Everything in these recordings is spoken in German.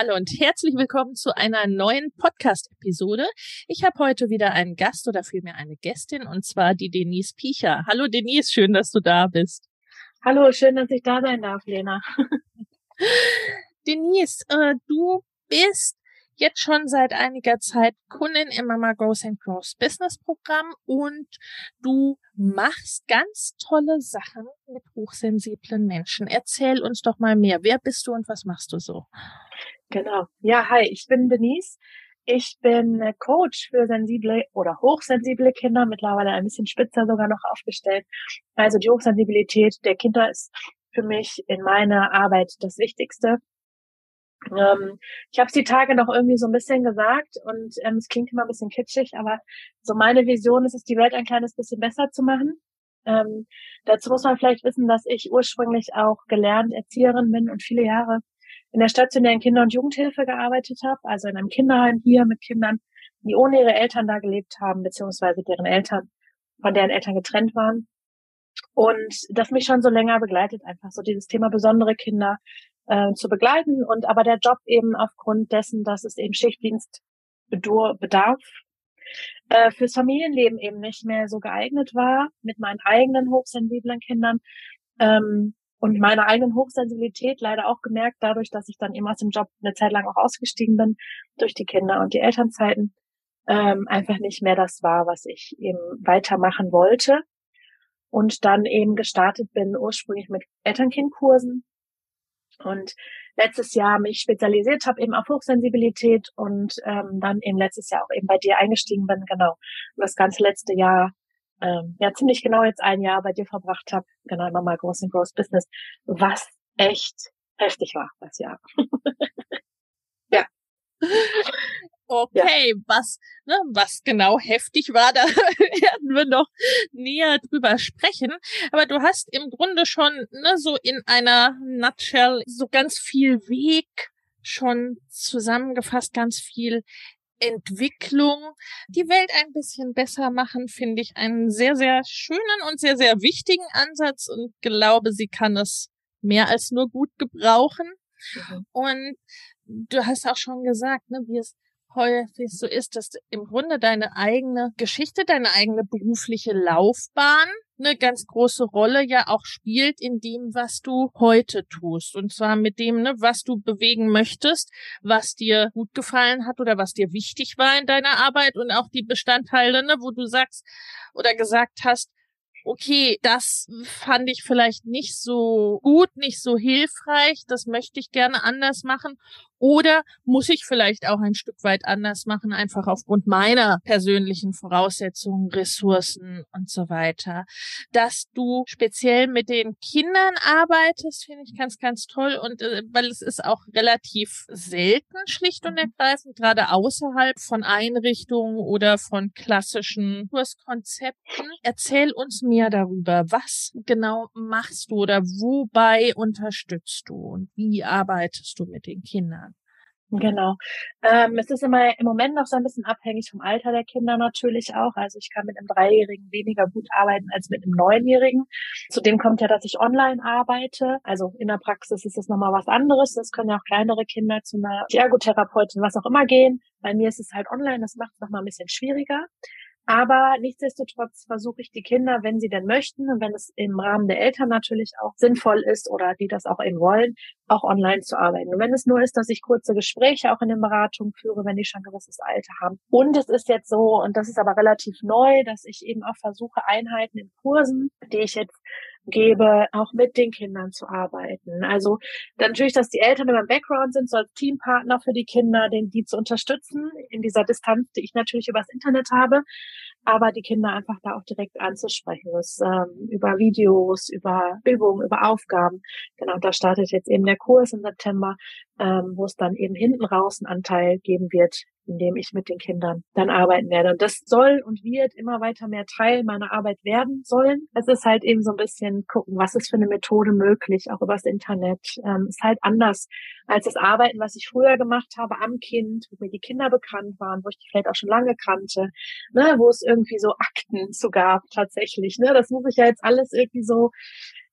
Hallo und herzlich willkommen zu einer neuen Podcast-Episode. Ich habe heute wieder einen Gast oder vielmehr eine Gästin und zwar die Denise Piecher. Hallo Denise, schön, dass du da bist. Hallo, schön, dass ich da sein darf, Lena. Denise, äh, du bist jetzt schon seit einiger Zeit Kundin im Mama Grows and Grows Business Programm und du machst ganz tolle Sachen mit hochsensiblen Menschen. Erzähl uns doch mal mehr. Wer bist du und was machst du so? Genau. Ja, hi, ich bin Denise. Ich bin Coach für sensible oder hochsensible Kinder, mittlerweile ein bisschen spitzer sogar noch aufgestellt. Also die Hochsensibilität der Kinder ist für mich in meiner Arbeit das Wichtigste. Ähm, ich habe es die Tage noch irgendwie so ein bisschen gesagt und ähm, es klingt immer ein bisschen kitschig, aber so meine Vision ist es, die Welt ein kleines bisschen besser zu machen. Ähm, dazu muss man vielleicht wissen, dass ich ursprünglich auch gelernt Erzieherin bin und viele Jahre in der stationären Kinder- und Jugendhilfe gearbeitet habe, also in einem Kinderheim hier mit Kindern, die ohne ihre Eltern da gelebt haben, beziehungsweise deren Eltern, von deren Eltern getrennt waren. Und das mich schon so länger begleitet, einfach so dieses Thema besondere Kinder, äh, zu begleiten. Und aber der Job eben aufgrund dessen, dass es eben Schichtdienst bedarf, äh, fürs Familienleben eben nicht mehr so geeignet war, mit meinen eigenen hochsensiblen Kindern ähm, und meiner eigenen Hochsensibilität leider auch gemerkt, dadurch, dass ich dann eben aus dem Job eine Zeit lang auch ausgestiegen bin, durch die Kinder und die Elternzeiten, ähm, einfach nicht mehr das war, was ich eben weitermachen wollte. Und dann eben gestartet bin, ursprünglich mit Elternkindkursen, und letztes Jahr mich spezialisiert habe eben auf Hochsensibilität und ähm, dann eben letztes Jahr auch eben bei dir eingestiegen bin, genau. Und das ganze letzte Jahr, ähm, ja ziemlich genau jetzt ein Jahr bei dir verbracht habe, genau, nochmal Groß and Groß Business, was echt heftig war das Jahr. Okay, ja. was, ne, was genau heftig war, da werden wir noch näher drüber sprechen. Aber du hast im Grunde schon ne, so in einer Nutshell so ganz viel Weg schon zusammengefasst, ganz viel Entwicklung, die Welt ein bisschen besser machen, finde ich einen sehr, sehr schönen und sehr, sehr wichtigen Ansatz und glaube, sie kann es mehr als nur gut gebrauchen. Mhm. Und du hast auch schon gesagt, ne, wie es häufig so ist, dass im Grunde deine eigene Geschichte, deine eigene berufliche Laufbahn eine ganz große Rolle ja auch spielt in dem, was du heute tust. Und zwar mit dem, ne, was du bewegen möchtest, was dir gut gefallen hat oder was dir wichtig war in deiner Arbeit und auch die Bestandteile, ne, wo du sagst oder gesagt hast, okay, das fand ich vielleicht nicht so gut, nicht so hilfreich, das möchte ich gerne anders machen. Oder muss ich vielleicht auch ein Stück weit anders machen, einfach aufgrund meiner persönlichen Voraussetzungen, Ressourcen und so weiter. Dass du speziell mit den Kindern arbeitest, finde ich ganz, ganz toll. Und äh, weil es ist auch relativ selten, schlicht und mhm. ergreifend, gerade außerhalb von Einrichtungen oder von klassischen Kurskonzepten. Erzähl uns mehr darüber. Was genau machst du oder wobei unterstützt du und wie arbeitest du mit den Kindern? Genau. Ähm, es ist immer im Moment noch so ein bisschen abhängig vom Alter der Kinder natürlich auch. Also ich kann mit einem Dreijährigen weniger gut arbeiten als mit einem Neunjährigen. Zudem kommt ja, dass ich online arbeite. Also in der Praxis ist das nochmal was anderes. Das können ja auch kleinere Kinder zu einer Ergotherapeutin, was auch immer gehen. Bei mir ist es halt online. Das macht es nochmal ein bisschen schwieriger. Aber nichtsdestotrotz versuche ich die Kinder, wenn sie denn möchten und wenn es im Rahmen der Eltern natürlich auch sinnvoll ist oder die das auch eben wollen, auch online zu arbeiten. Und wenn es nur ist, dass ich kurze Gespräche auch in den Beratungen führe, wenn die schon ein gewisses Alter haben. Und es ist jetzt so, und das ist aber relativ neu, dass ich eben auch versuche, Einheiten in Kursen, die ich jetzt gebe, auch mit den Kindern zu arbeiten. Also natürlich, dass die Eltern immer im Background sind, so als Teampartner für die Kinder, den die zu unterstützen in dieser Distanz, die ich natürlich übers Internet habe, aber die Kinder einfach da auch direkt anzusprechen, das, ähm, über Videos, über Übungen, über Aufgaben. Genau, da startet jetzt eben der Kurs im September, ähm, wo es dann eben hinten raus einen Anteil geben wird, in dem ich mit den Kindern dann arbeiten werde. Und das soll und wird immer weiter mehr Teil meiner Arbeit werden sollen. Es ist halt eben so ein bisschen gucken, was ist für eine Methode möglich, auch übers Internet. Ähm, ist halt anders als das Arbeiten, was ich früher gemacht habe am Kind, wo mir die Kinder bekannt waren, wo ich die vielleicht auch schon lange kannte, ne, wo es irgendwie so Akten zu gab tatsächlich. Ne? Das muss ich ja jetzt alles irgendwie so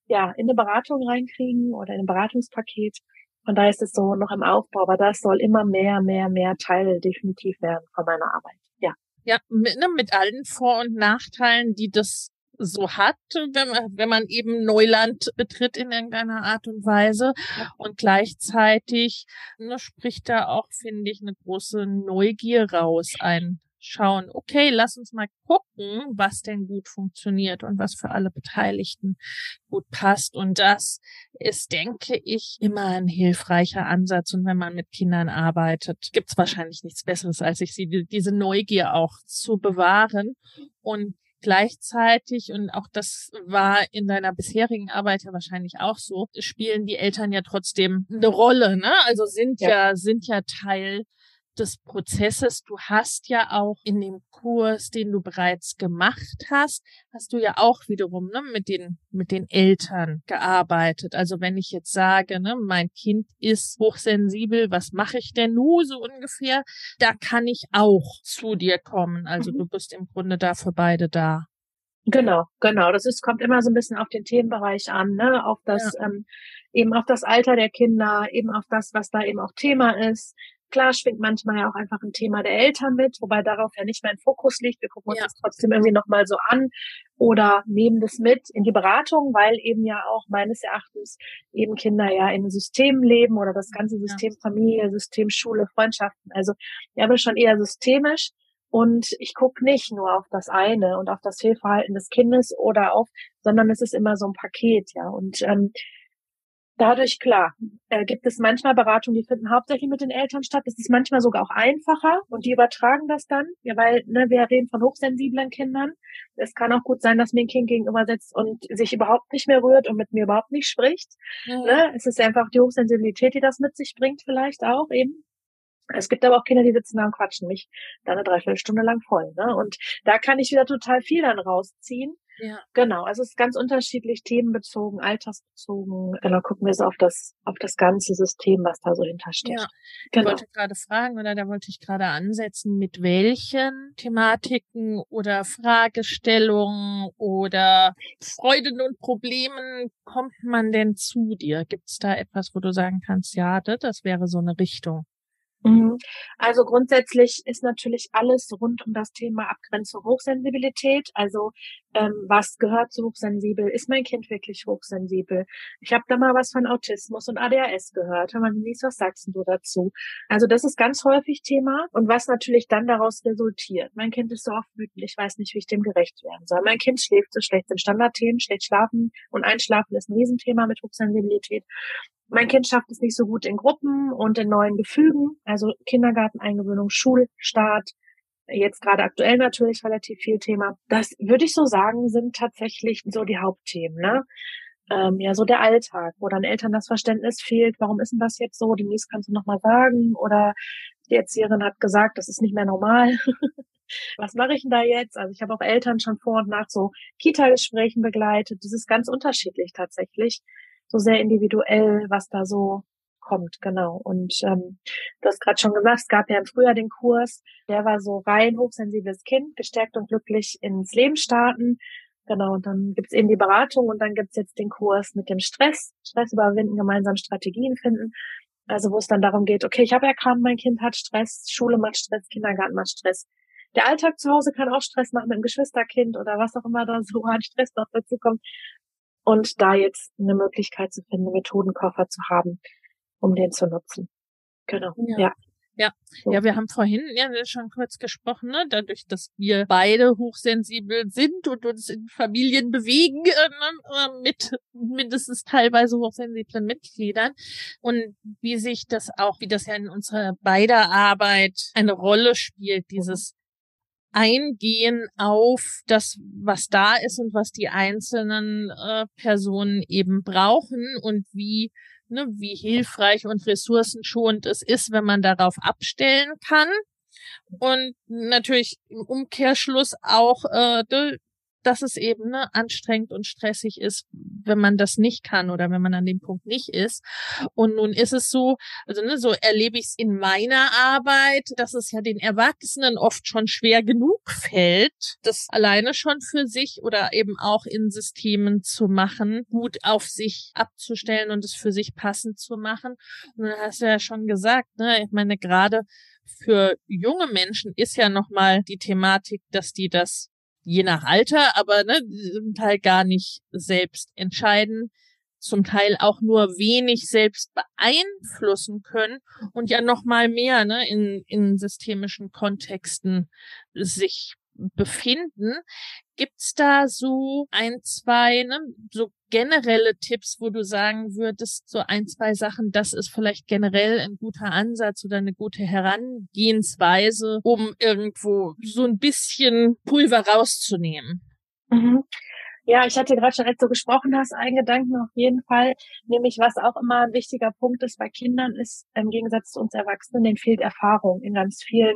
ja in eine Beratung reinkriegen oder in ein Beratungspaket. Und da ist es so noch im Aufbau, aber das soll immer mehr, mehr, mehr Teil definitiv werden von meiner Arbeit. Ja. Ja, mit, ne, mit allen Vor- und Nachteilen, die das so hat, wenn man, wenn man eben Neuland betritt in irgendeiner Art und Weise. Und gleichzeitig ne, spricht da auch, finde ich, eine große Neugier raus. Ein schauen, okay, lass uns mal gucken, was denn gut funktioniert und was für alle Beteiligten gut passt. Und das ist, denke ich, immer ein hilfreicher Ansatz. Und wenn man mit Kindern arbeitet, gibt es wahrscheinlich nichts Besseres, als sich sie diese Neugier auch zu bewahren und gleichzeitig, und auch das war in deiner bisherigen Arbeit ja wahrscheinlich auch so, spielen die Eltern ja trotzdem eine Rolle, ne? Also sind ja, ja sind ja Teil des Prozesses. Du hast ja auch in dem Kurs, den du bereits gemacht hast, hast du ja auch wiederum ne, mit den mit den Eltern gearbeitet. Also wenn ich jetzt sage, ne, mein Kind ist hochsensibel, was mache ich denn nun so ungefähr? Da kann ich auch zu dir kommen. Also mhm. du bist im Grunde da für beide da. Genau, genau. Das ist, kommt immer so ein bisschen auf den Themenbereich an, ne? Auf das, ja. ähm, eben auf das Alter der Kinder, eben auf das, was da eben auch Thema ist. Klar schwingt manchmal ja auch einfach ein Thema der Eltern mit, wobei darauf ja nicht mein Fokus liegt. Wir gucken uns ja. das trotzdem irgendwie nochmal so an oder nehmen das mit in die Beratung, weil eben ja auch meines Erachtens eben Kinder ja in Systemen leben oder das ganze System ja. Familie, System Schule, Freundschaften. Also ja, aber schon eher systemisch. Und ich gucke nicht nur auf das eine und auf das Fehlverhalten des Kindes oder auf, sondern es ist immer so ein Paket, ja. Und ähm, Dadurch, klar, äh, gibt es manchmal Beratungen, die finden hauptsächlich mit den Eltern statt. Das ist manchmal sogar auch einfacher und die übertragen das dann, ja, weil ne, wir reden von hochsensiblen Kindern. Es kann auch gut sein, dass mir ein Kind gegenüber sitzt und sich überhaupt nicht mehr rührt und mit mir überhaupt nicht spricht. Mhm. Ne? Es ist einfach die Hochsensibilität, die das mit sich bringt, vielleicht auch eben. Es gibt aber auch Kinder, die sitzen da und quatschen mich da eine Dreiviertelstunde lang voll. Ne? Und da kann ich wieder total viel dann rausziehen. Ja. Genau, also es ist ganz unterschiedlich, themenbezogen, altersbezogen. Genau, gucken wir so auf das, auf das ganze System, was da so hintersteht. Ja. Genau. Ich wollte gerade fragen, oder da wollte ich gerade ansetzen, mit welchen Thematiken oder Fragestellungen oder Freuden und Problemen kommt man denn zu dir? Gibt es da etwas, wo du sagen kannst, ja, das wäre so eine Richtung? Mhm. Also grundsätzlich ist natürlich alles rund um das Thema Abgrenzung Hochsensibilität. Also ähm, was gehört zu hochsensibel? Ist mein Kind wirklich hochsensibel? Ich habe da mal was von Autismus und ADHS gehört. Hör mal, Denise, was sagst du dazu? Also das ist ganz häufig Thema und was natürlich dann daraus resultiert. Mein Kind ist so oft wütend, ich weiß nicht, wie ich dem gerecht werden soll. Mein Kind schläft so schlecht, sind Standardthemen, schlecht schlafen und einschlafen ist ein Riesenthema mit Hochsensibilität. Mein Kind schafft es nicht so gut in Gruppen und in neuen Gefügen, also Kindergarteneingewöhnung, Schulstart, jetzt gerade aktuell natürlich relativ viel Thema. Das würde ich so sagen, sind tatsächlich so die Hauptthemen, ne? Ähm, ja, so der Alltag, wo dann Eltern das Verständnis fehlt, warum ist denn das jetzt so? Denise, kannst du nochmal sagen? Oder die Erzieherin hat gesagt, das ist nicht mehr normal. Was mache ich denn da jetzt? Also ich habe auch Eltern schon vor und nach so Kita-Gesprächen begleitet. Das ist ganz unterschiedlich tatsächlich so sehr individuell, was da so kommt, genau. Und ähm, du hast gerade schon gesagt, es gab ja im Frühjahr den Kurs, der war so rein hochsensibles Kind, gestärkt und glücklich ins Leben starten. Genau, und dann gibt's eben die Beratung und dann gibt's jetzt den Kurs mit dem Stress, Stress überwinden, gemeinsam Strategien finden. Also wo es dann darum geht, okay, ich habe erkannt, mein Kind hat Stress, Schule macht Stress, Kindergarten macht Stress. der Alltag zu Hause kann auch Stress machen mit dem Geschwisterkind oder was auch immer da so an Stress noch dazu kommt. Und da jetzt eine Möglichkeit zu finden, einen Methodenkoffer zu haben, um den zu nutzen. Genau. Ja. ja. Ja, so. ja, wir haben vorhin ja schon kurz gesprochen, ne? dadurch, dass wir beide hochsensibel sind und uns in Familien bewegen äh, mit mindestens teilweise hochsensiblen Mitgliedern und wie sich das auch, wie das ja in unserer beider Arbeit eine Rolle spielt, dieses Eingehen auf das, was da ist und was die einzelnen äh, Personen eben brauchen und wie ne, wie hilfreich und ressourcenschonend es ist, wenn man darauf abstellen kann. Und natürlich im Umkehrschluss auch äh, dass es eben ne, anstrengend und stressig ist, wenn man das nicht kann oder wenn man an dem Punkt nicht ist. Und nun ist es so, also ne, so erlebe ich es in meiner Arbeit, dass es ja den Erwachsenen oft schon schwer genug fällt, das alleine schon für sich oder eben auch in Systemen zu machen, gut auf sich abzustellen und es für sich passend zu machen. Und dann hast du ja schon gesagt, ne, ich meine, gerade für junge Menschen ist ja nochmal die Thematik, dass die das je nach Alter, aber ne, zum Teil gar nicht selbst entscheiden, zum Teil auch nur wenig selbst beeinflussen können und ja noch mal mehr ne, in, in systemischen Kontexten sich befinden. Gibt's da so ein, zwei, ne, so generelle Tipps, wo du sagen würdest, so ein, zwei Sachen, das ist vielleicht generell ein guter Ansatz oder eine gute Herangehensweise, um irgendwo so ein bisschen Pulver rauszunehmen? Mhm. Ja, ich hatte gerade schon, als du gesprochen hast, einen Gedanken auf jeden Fall, nämlich was auch immer ein wichtiger Punkt ist bei Kindern, ist im Gegensatz zu uns Erwachsenen, denen fehlt Erfahrung in ganz vielen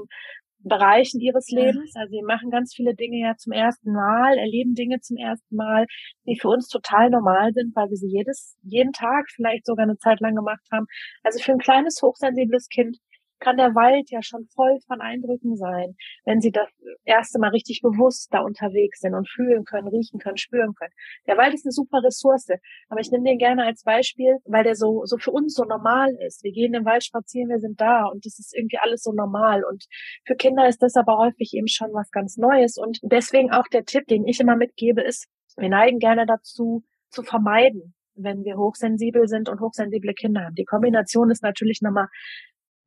Bereichen ihres Lebens. Also sie machen ganz viele Dinge ja zum ersten Mal, erleben Dinge zum ersten Mal, die für uns total normal sind, weil wir sie jedes, jeden Tag vielleicht sogar eine Zeit lang gemacht haben. Also für ein kleines, hochsensibles Kind kann der Wald ja schon voll von Eindrücken sein, wenn sie das erste Mal richtig bewusst da unterwegs sind und fühlen können, riechen können, spüren können. Der Wald ist eine super Ressource, aber ich nehme den gerne als Beispiel, weil der so, so für uns so normal ist. Wir gehen im Wald spazieren, wir sind da und das ist irgendwie alles so normal und für Kinder ist das aber häufig eben schon was ganz Neues und deswegen auch der Tipp, den ich immer mitgebe, ist, wir neigen gerne dazu, zu vermeiden, wenn wir hochsensibel sind und hochsensible Kinder haben. Die Kombination ist natürlich nochmal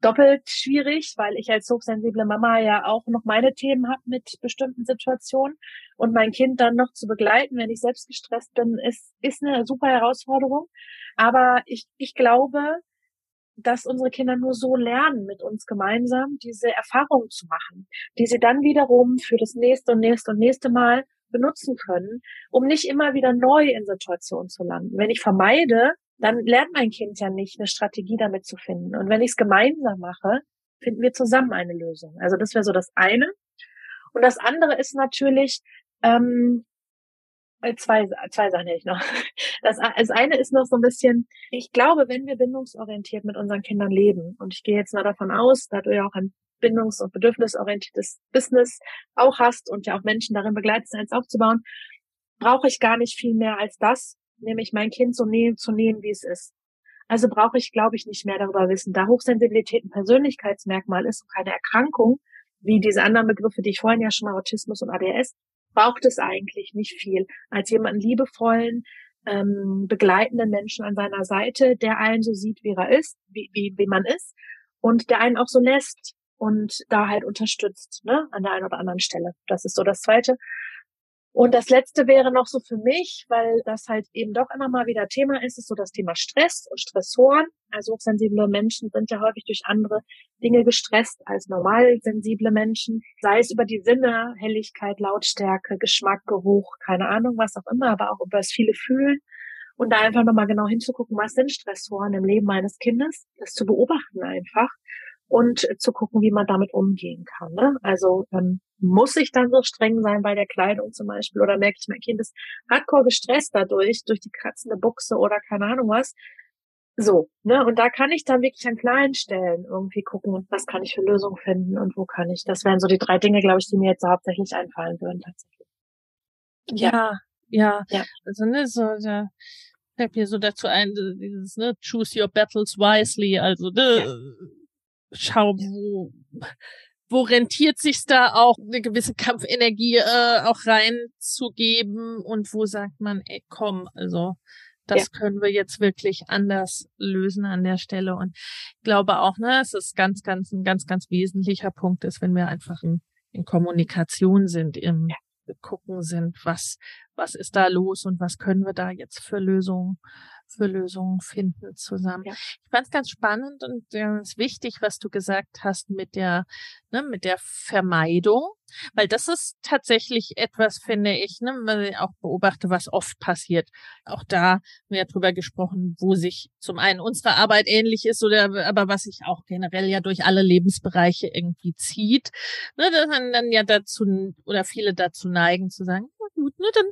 doppelt schwierig, weil ich als hochsensible Mama ja auch noch meine Themen habe mit bestimmten Situationen und mein Kind dann noch zu begleiten, wenn ich selbst gestresst bin, ist, ist eine super Herausforderung. Aber ich, ich glaube, dass unsere Kinder nur so lernen, mit uns gemeinsam diese Erfahrungen zu machen, die sie dann wiederum für das nächste und nächste und nächste Mal benutzen können, um nicht immer wieder neu in Situationen zu landen. Wenn ich vermeide, dann lernt mein Kind ja nicht, eine Strategie damit zu finden. Und wenn ich es gemeinsam mache, finden wir zusammen eine Lösung. Also das wäre so das eine. Und das andere ist natürlich, ähm, äh, zwei, zwei Sachen hätte ich noch. Das, das eine ist noch so ein bisschen, ich glaube, wenn wir bindungsorientiert mit unseren Kindern leben, und ich gehe jetzt mal davon aus, da du ja auch ein bindungs- und bedürfnisorientiertes Business auch hast und ja auch Menschen darin begleitest, eins aufzubauen, brauche ich gar nicht viel mehr als das, nämlich mein Kind so nehmen, zu nehmen, wie es ist. Also brauche ich, glaube ich, nicht mehr darüber wissen. Da Hochsensibilität ein Persönlichkeitsmerkmal ist und keine Erkrankung, wie diese anderen Begriffe, die ich vorhin ja schon mal Autismus und ADS, braucht es eigentlich nicht viel, als jemanden liebevollen, ähm, begleitenden Menschen an seiner Seite, der einen so sieht, wie er ist, wie, wie, wie man ist und der einen auch so lässt und da halt unterstützt, ne, an der einen oder anderen Stelle. Das ist so das Zweite. Und das letzte wäre noch so für mich, weil das halt eben doch immer mal wieder Thema ist, ist so das Thema Stress und Stressoren. Also hochsensible Menschen sind ja häufig durch andere Dinge gestresst als normal sensible Menschen, sei es über die Sinne, Helligkeit, Lautstärke, Geschmack, Geruch, keine Ahnung, was auch immer, aber auch über das viele Fühlen. Und da einfach nochmal genau hinzugucken, was sind Stressoren im Leben meines Kindes, das zu beobachten einfach und zu gucken, wie man damit umgehen kann. Ne? Also ähm, muss ich dann so streng sein bei der Kleidung zum Beispiel oder merke ich, mein Kind ist hardcore gestresst dadurch, durch die kratzende Buchse oder keine Ahnung was. So, ne? Und da kann ich dann wirklich an kleinen Stellen irgendwie gucken, was kann ich für Lösungen finden und wo kann ich. Das wären so die drei Dinge, glaube ich, die mir jetzt hauptsächlich einfallen würden tatsächlich. Ja, ja. ja. Also ne, so da fällt mir so dazu ein, dieses, ne, choose your battles wisely, also ne, ja. Schau, wo wo rentiert sich da auch eine gewisse Kampfenergie äh, auch reinzugeben und wo sagt man, ey, komm, also das ja. können wir jetzt wirklich anders lösen an der Stelle. Und ich glaube auch, ne, es ist ganz, ganz, ein ganz, ganz wesentlicher Punkt ist, wenn wir einfach in, in Kommunikation sind, im ja. Gucken sind, was, was ist da los und was können wir da jetzt für Lösungen für Lösungen finden zusammen. Ja. Ich fand es ganz spannend und ganz wichtig, was du gesagt hast mit der, ne, mit der Vermeidung, weil das ist tatsächlich etwas, finde ich, ne, weil ich auch beobachte, was oft passiert. Auch da haben wir ja drüber gesprochen, wo sich zum einen unsere Arbeit ähnlich ist oder aber was sich auch generell ja durch alle Lebensbereiche irgendwie zieht, ne, dass man dann ja dazu oder viele dazu neigen zu sagen, na gut, ne, dann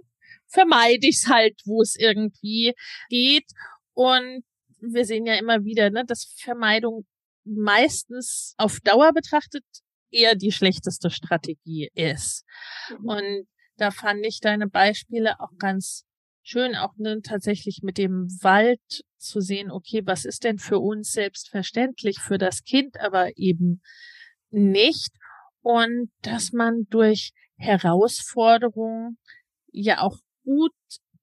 vermeide ich es halt, wo es irgendwie geht. Und wir sehen ja immer wieder, ne, dass Vermeidung meistens auf Dauer betrachtet eher die schlechteste Strategie ist. Mhm. Und da fand ich deine Beispiele auch ganz schön, auch ne, tatsächlich mit dem Wald zu sehen, okay, was ist denn für uns selbstverständlich, für das Kind aber eben nicht. Und dass man durch Herausforderungen ja auch gut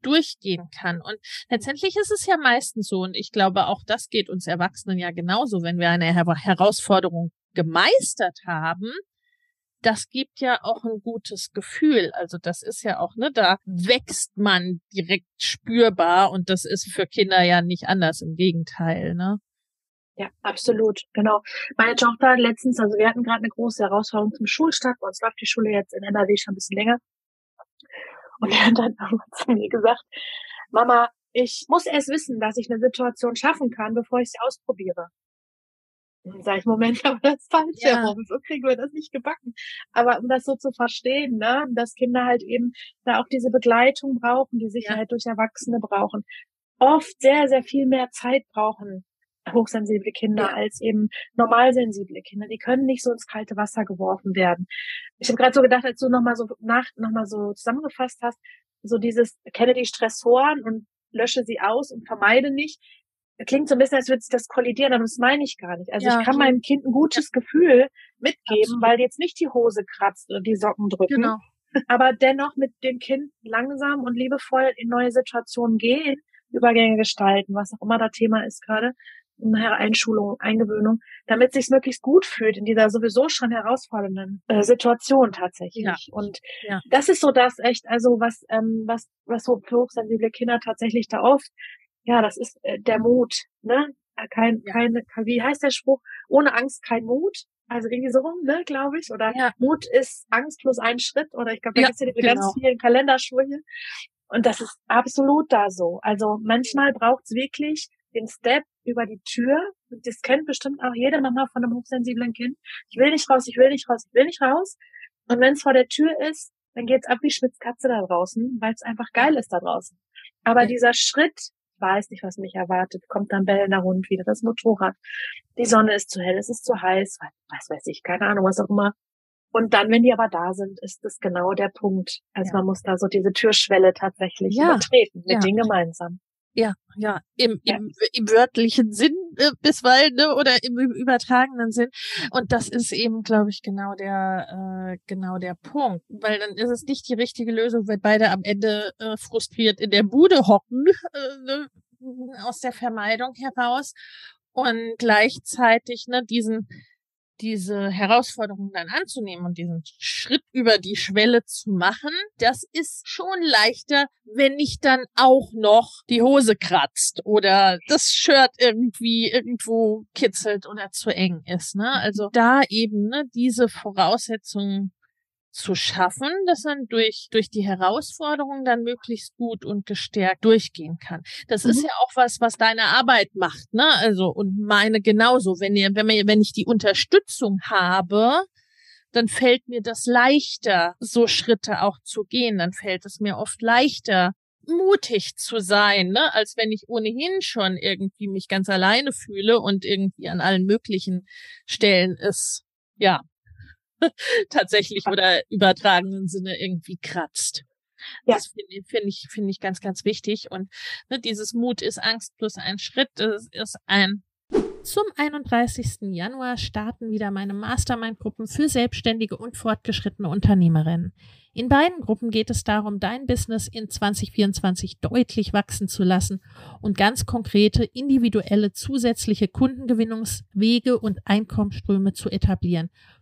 durchgehen kann. Und letztendlich ist es ja meistens so, und ich glaube, auch das geht uns Erwachsenen ja genauso, wenn wir eine Her Herausforderung gemeistert haben, das gibt ja auch ein gutes Gefühl. Also das ist ja auch, ne, da wächst man direkt spürbar und das ist für Kinder ja nicht anders, im Gegenteil, ne? Ja, absolut, genau. Meine Tochter letztens, also wir hatten gerade eine große Herausforderung zum Schulstart, bei uns läuft die Schule jetzt in NRW schon ein bisschen länger. Und er hat dann irgendwann zu mir gesagt, Mama, ich muss erst wissen, dass ich eine Situation schaffen kann, bevor ich sie ausprobiere. Dann sage ich, Moment, aber das ist falsch ja. herum. So kriegen wir das nicht gebacken. Aber um das so zu verstehen, ne, dass Kinder halt eben da auch diese Begleitung brauchen, die Sicherheit ja. durch Erwachsene brauchen, oft sehr, sehr viel mehr Zeit brauchen, hochsensible Kinder ja. als eben normalsensible Kinder. Die können nicht so ins kalte Wasser geworfen werden. Ich habe gerade so gedacht, als du nochmal so nach nochmal so zusammengefasst hast, so dieses kenne die Stressoren und lösche sie aus und vermeide nicht. Klingt so ein bisschen, als würde sich das kollidieren, aber das meine ich gar nicht. Also ja, ich kann meinem Kind ein gutes Gefühl mitgeben, Absolut. weil jetzt nicht die Hose kratzt oder die Socken drücken. Genau. Aber dennoch mit dem Kind langsam und liebevoll in neue Situationen gehen, Übergänge gestalten, was auch immer da Thema ist gerade, Einschulung, Eingewöhnung, damit sich möglichst gut fühlt in dieser sowieso schon herausfordernden äh, Situation tatsächlich. Ja. Und ja. das ist so das echt, also was, ähm, was, was so hochsensible Kinder tatsächlich da oft, ja, das ist äh, der Mut, ne? Äh, kein, ja. keine, wie heißt der Spruch? Ohne Angst kein Mut. Also irgendwie so rum, ne, glaube ich. Oder ja. Mut ist Angst plus ein Schritt. Oder ich glaube, da ja, gibt es ja diese genau. ganz vielen Kalendersprüche. Und das ist absolut da so. Also manchmal braucht es wirklich den Step über die Tür. Und das kennt bestimmt auch jede Mama von einem hochsensiblen Kind. Ich will nicht raus, ich will nicht raus, ich will nicht raus. Und wenn es vor der Tür ist, dann geht's ab wie Schwitzkatze da draußen, weil es einfach geil ist da draußen. Aber ja. dieser Schritt, ich weiß nicht, was mich erwartet, kommt dann bellender Hund wieder, das Motorrad, die Sonne ist zu hell, es ist zu heiß, was weiß ich, keine Ahnung, was auch immer. Und dann, wenn die aber da sind, ist das genau der Punkt. Also ja. man muss da so diese Türschwelle tatsächlich ja. übertreten mit ja. denen gemeinsam. Ja, ja, im, im, im wörtlichen Sinn äh, bisweilen ne, oder im, im übertragenen Sinn. Und das ist eben, glaube ich, genau der äh, genau der Punkt, weil dann ist es nicht die richtige Lösung, wenn beide am Ende äh, frustriert in der Bude hocken äh, ne, aus der Vermeidung heraus und gleichzeitig ne diesen diese Herausforderung dann anzunehmen und diesen Schritt über die Schwelle zu machen, das ist schon leichter, wenn nicht dann auch noch die Hose kratzt oder das Shirt irgendwie irgendwo kitzelt oder zu eng ist. Ne? Also da eben ne, diese Voraussetzungen zu schaffen, dass man durch, durch die Herausforderungen dann möglichst gut und gestärkt durchgehen kann. Das mhm. ist ja auch was, was deine Arbeit macht, ne? Also, und meine genauso. Wenn ihr, wenn mir, wenn ich die Unterstützung habe, dann fällt mir das leichter, so Schritte auch zu gehen. Dann fällt es mir oft leichter, mutig zu sein, ne? als wenn ich ohnehin schon irgendwie mich ganz alleine fühle und irgendwie an allen möglichen Stellen ist, ja, tatsächlich oder übertragenen Sinne irgendwie kratzt. Ja. Das finde find ich, finde ich ganz, ganz wichtig. Und ne, dieses Mut ist Angst plus ein Schritt, das ist ein Zum 31. Januar starten wieder meine Mastermind-Gruppen für selbstständige und fortgeschrittene Unternehmerinnen. In beiden Gruppen geht es darum, dein Business in 2024 deutlich wachsen zu lassen und ganz konkrete, individuelle, zusätzliche Kundengewinnungswege und Einkommensströme zu etablieren,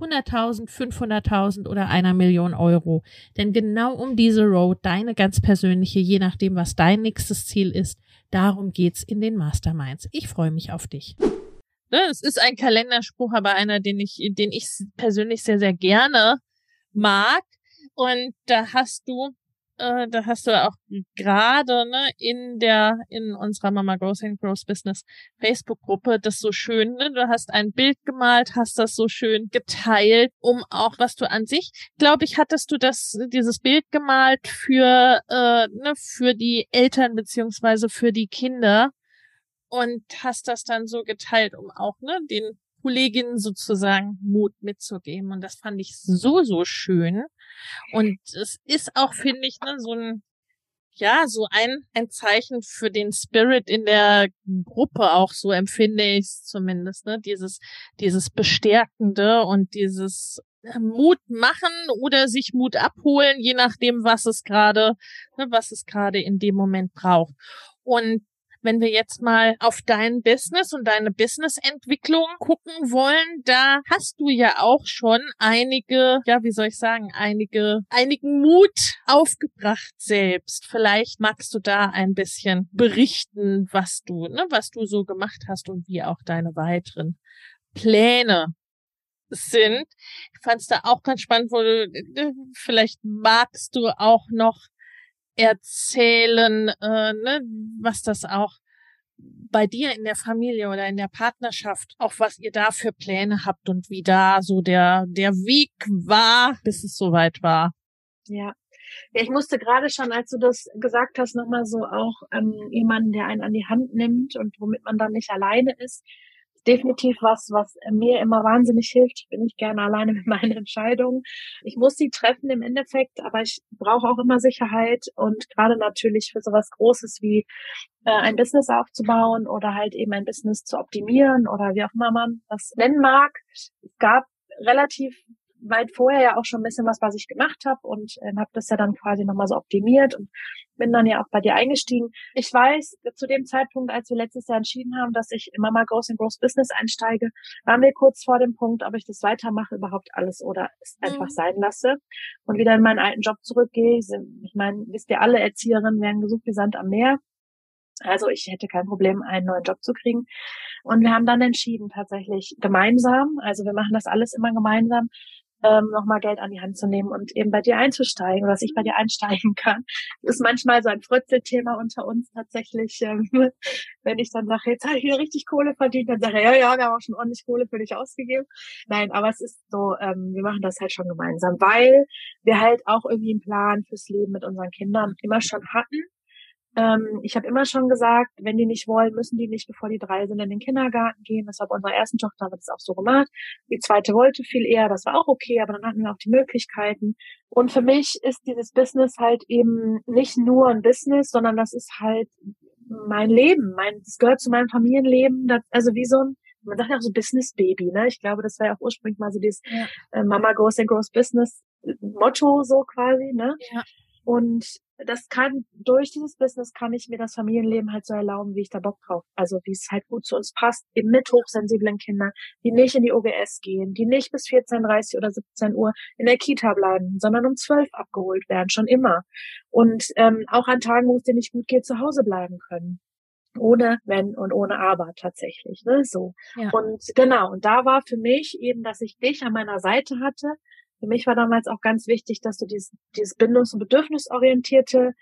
100.000, 500.000 oder einer Million Euro. Denn genau um diese Road, deine ganz persönliche, je nachdem, was dein nächstes Ziel ist, darum geht's in den Masterminds. Ich freue mich auf dich. Ne, es ist ein Kalenderspruch, aber einer, den ich, den ich persönlich sehr, sehr gerne mag. Und da hast du, äh, da hast du auch gerade ne, in der, in unserer Mama Grows and Grows Business Facebook-Gruppe das so schön, ne? Du hast ein Bild gemalt, hast das so schön geteilt, um auch, was du an sich, glaube ich, hattest du das, dieses Bild gemalt für, äh, ne, für die Eltern beziehungsweise für die Kinder und hast das dann so geteilt, um auch ne, den Kolleginnen sozusagen Mut mitzugeben. Und das fand ich so, so schön. Und es ist auch, finde ich, ne, so ein, ja, so ein, ein Zeichen für den Spirit in der Gruppe auch, so empfinde ich es zumindest, ne, dieses, dieses Bestärkende und dieses äh, Mut machen oder sich Mut abholen, je nachdem, was es gerade, ne, was es gerade in dem Moment braucht. Und wenn wir jetzt mal auf dein Business und deine Businessentwicklung gucken wollen, da hast du ja auch schon einige, ja, wie soll ich sagen, einige, einigen Mut aufgebracht selbst. Vielleicht magst du da ein bisschen berichten, was du, ne, was du so gemacht hast und wie auch deine weiteren Pläne sind. Ich fand es da auch ganz spannend, wo du, äh, vielleicht magst du auch noch erzählen, äh, ne, was das auch bei dir in der Familie oder in der Partnerschaft, auch was ihr da für Pläne habt und wie da so der, der Weg war, bis es soweit war. Ja. Ja, ich musste gerade schon, als du das gesagt hast, nochmal so auch ähm, jemanden, der einen an die Hand nimmt und womit man dann nicht alleine ist definitiv was, was mir immer wahnsinnig hilft. Ich bin nicht gerne alleine mit meinen Entscheidungen. Ich muss sie treffen im Endeffekt, aber ich brauche auch immer Sicherheit und gerade natürlich für sowas Großes wie äh, ein Business aufzubauen oder halt eben ein Business zu optimieren oder wie auch immer man das nennen mag. Es gab relativ weit vorher ja auch schon ein bisschen was, was ich gemacht habe und äh, habe das ja dann quasi nochmal so optimiert und bin dann ja auch bei dir eingestiegen. Ich weiß, zu dem Zeitpunkt, als wir letztes Jahr entschieden haben, dass ich in Mama Grows and Grows Business einsteige, waren wir kurz vor dem Punkt, ob ich das weitermache, überhaupt alles oder es einfach mhm. sein lasse und wieder in meinen alten Job zurückgehe. Ich meine, wisst ihr alle, Erzieherinnen werden gesucht wie Sand am Meer. Also ich hätte kein Problem, einen neuen Job zu kriegen. Und wir haben dann entschieden, tatsächlich gemeinsam, also wir machen das alles immer gemeinsam, ähm, nochmal Geld an die Hand zu nehmen und eben bei dir einzusteigen oder dass ich bei dir einsteigen kann. Das ist manchmal so ein Frötzelthema unter uns tatsächlich. Ähm, wenn ich dann sage, jetzt habe ich wieder richtig Kohle verdient, dann sage ich, ja, ja, wir haben auch schon ordentlich Kohle für dich ausgegeben. Nein, aber es ist so, ähm, wir machen das halt schon gemeinsam, weil wir halt auch irgendwie einen Plan fürs Leben mit unseren Kindern immer schon hatten ähm, ich habe immer schon gesagt, wenn die nicht wollen, müssen die nicht, bevor die drei sind, in den Kindergarten gehen. Das war bei unserer ersten Tochter, haben wir das auch so gemacht. Die zweite wollte viel eher, das war auch okay, aber dann hatten wir auch die Möglichkeiten. Und für mich ist dieses Business halt eben nicht nur ein Business, sondern das ist halt mein Leben. Mein, das gehört zu meinem Familienleben. Das, also wie so ein, man sagt ja auch so Business Baby, ne? Ich glaube, das war ja auch ursprünglich mal so dieses ja. äh, Mama Goes and Grows Business Motto so quasi, ne? Ja. Und das kann, durch dieses Business kann ich mir das Familienleben halt so erlauben, wie ich da Bock drauf. Also wie es halt gut zu uns passt, eben mit hochsensiblen Kindern, die nicht in die OGS gehen, die nicht bis 14.30 oder 17 Uhr in der Kita bleiben, sondern um 12 abgeholt werden, schon immer. Und ähm, auch an Tagen, wo es dir nicht gut geht, zu Hause bleiben können ohne wenn und ohne aber tatsächlich, ne, so. Ja. Und genau, und da war für mich eben, dass ich dich an meiner Seite hatte, Für mich war damals auch ganz wichtig, dass du dieses, dieses bindungs- und bedürfnisorientierte,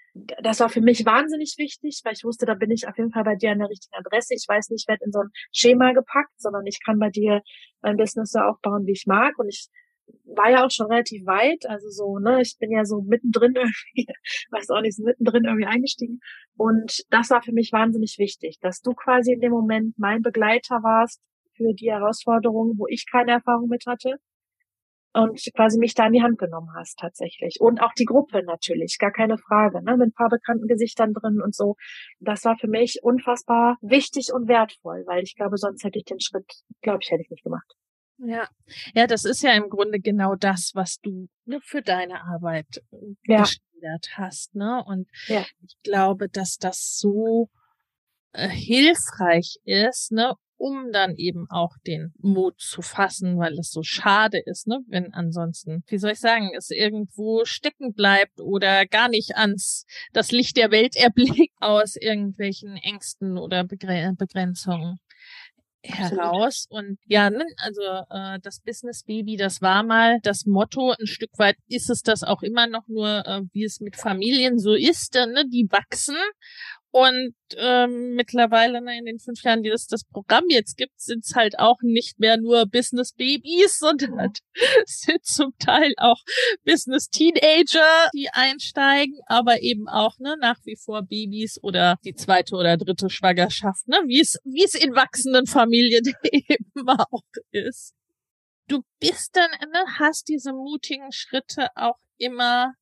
das war für mich wahnsinnig wichtig, weil ich wusste, da bin ich auf jeden Fall bei dir an der richtigen Adresse. Ich weiß nicht, ich werde in so ein Schema gepackt, sondern ich kann bei dir mein Business so aufbauen, wie ich mag. Und ich war ja auch schon relativ weit, also so, ne, ich bin ja so mittendrin irgendwie, weiß auch nicht, so mittendrin irgendwie eingestiegen. Und das war für mich wahnsinnig wichtig, dass du quasi in dem Moment mein Begleiter warst für die Herausforderungen, wo ich keine Erfahrung mit hatte. Und quasi mich da in die Hand genommen hast tatsächlich. Und auch die Gruppe natürlich, gar keine Frage, ne, mit ein paar bekannten Gesichtern drin und so. Das war für mich unfassbar wichtig und wertvoll, weil ich glaube, sonst hätte ich den Schritt, glaube ich, hätte ich nicht gemacht. Ja, ja, das ist ja im Grunde genau das, was du ne, für deine Arbeit äh, ja. geschildert hast, ne? Und ja. ich glaube, dass das so äh, hilfreich ist, ne, um dann eben auch den Mut zu fassen, weil es so schade ist, ne, wenn ansonsten, wie soll ich sagen, es irgendwo stecken bleibt oder gar nicht ans das Licht der Welt erblickt aus irgendwelchen Ängsten oder Begrenzungen heraus. Und ja, ne, also äh, das Business Baby, das war mal das Motto. Ein Stück weit ist es das auch immer noch nur, äh, wie es mit Familien so ist, äh, ne, die wachsen. Und ähm, mittlerweile ne, in den fünf Jahren, die das, das Programm jetzt gibt, sind es halt auch nicht mehr nur Business Babys, sondern sind zum Teil auch Business Teenager, die einsteigen, aber eben auch ne, nach wie vor Babys oder die zweite oder dritte Schwangerschaft, ne, wie es wie es in wachsenden Familien eben auch ist. Du bist dann, ne, hast diese mutigen Schritte auch immer,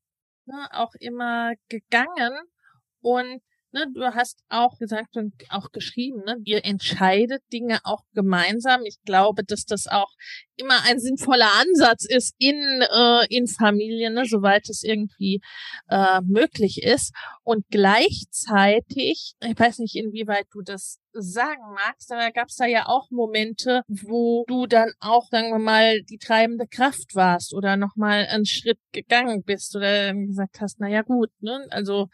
ne, auch immer gegangen und ne, du hast auch gesagt und auch geschrieben, ne, ihr entscheidet Dinge auch gemeinsam. Ich glaube, dass das auch immer ein sinnvoller Ansatz ist in, äh, in Familien, ne, soweit es irgendwie äh, möglich ist. Und gleichzeitig, ich weiß nicht, inwieweit du das sagen magst, aber gab es da ja auch Momente, wo du dann auch, sagen wir mal, die treibende Kraft warst oder nochmal einen Schritt gegangen bist oder gesagt hast, na ja gut, ne, also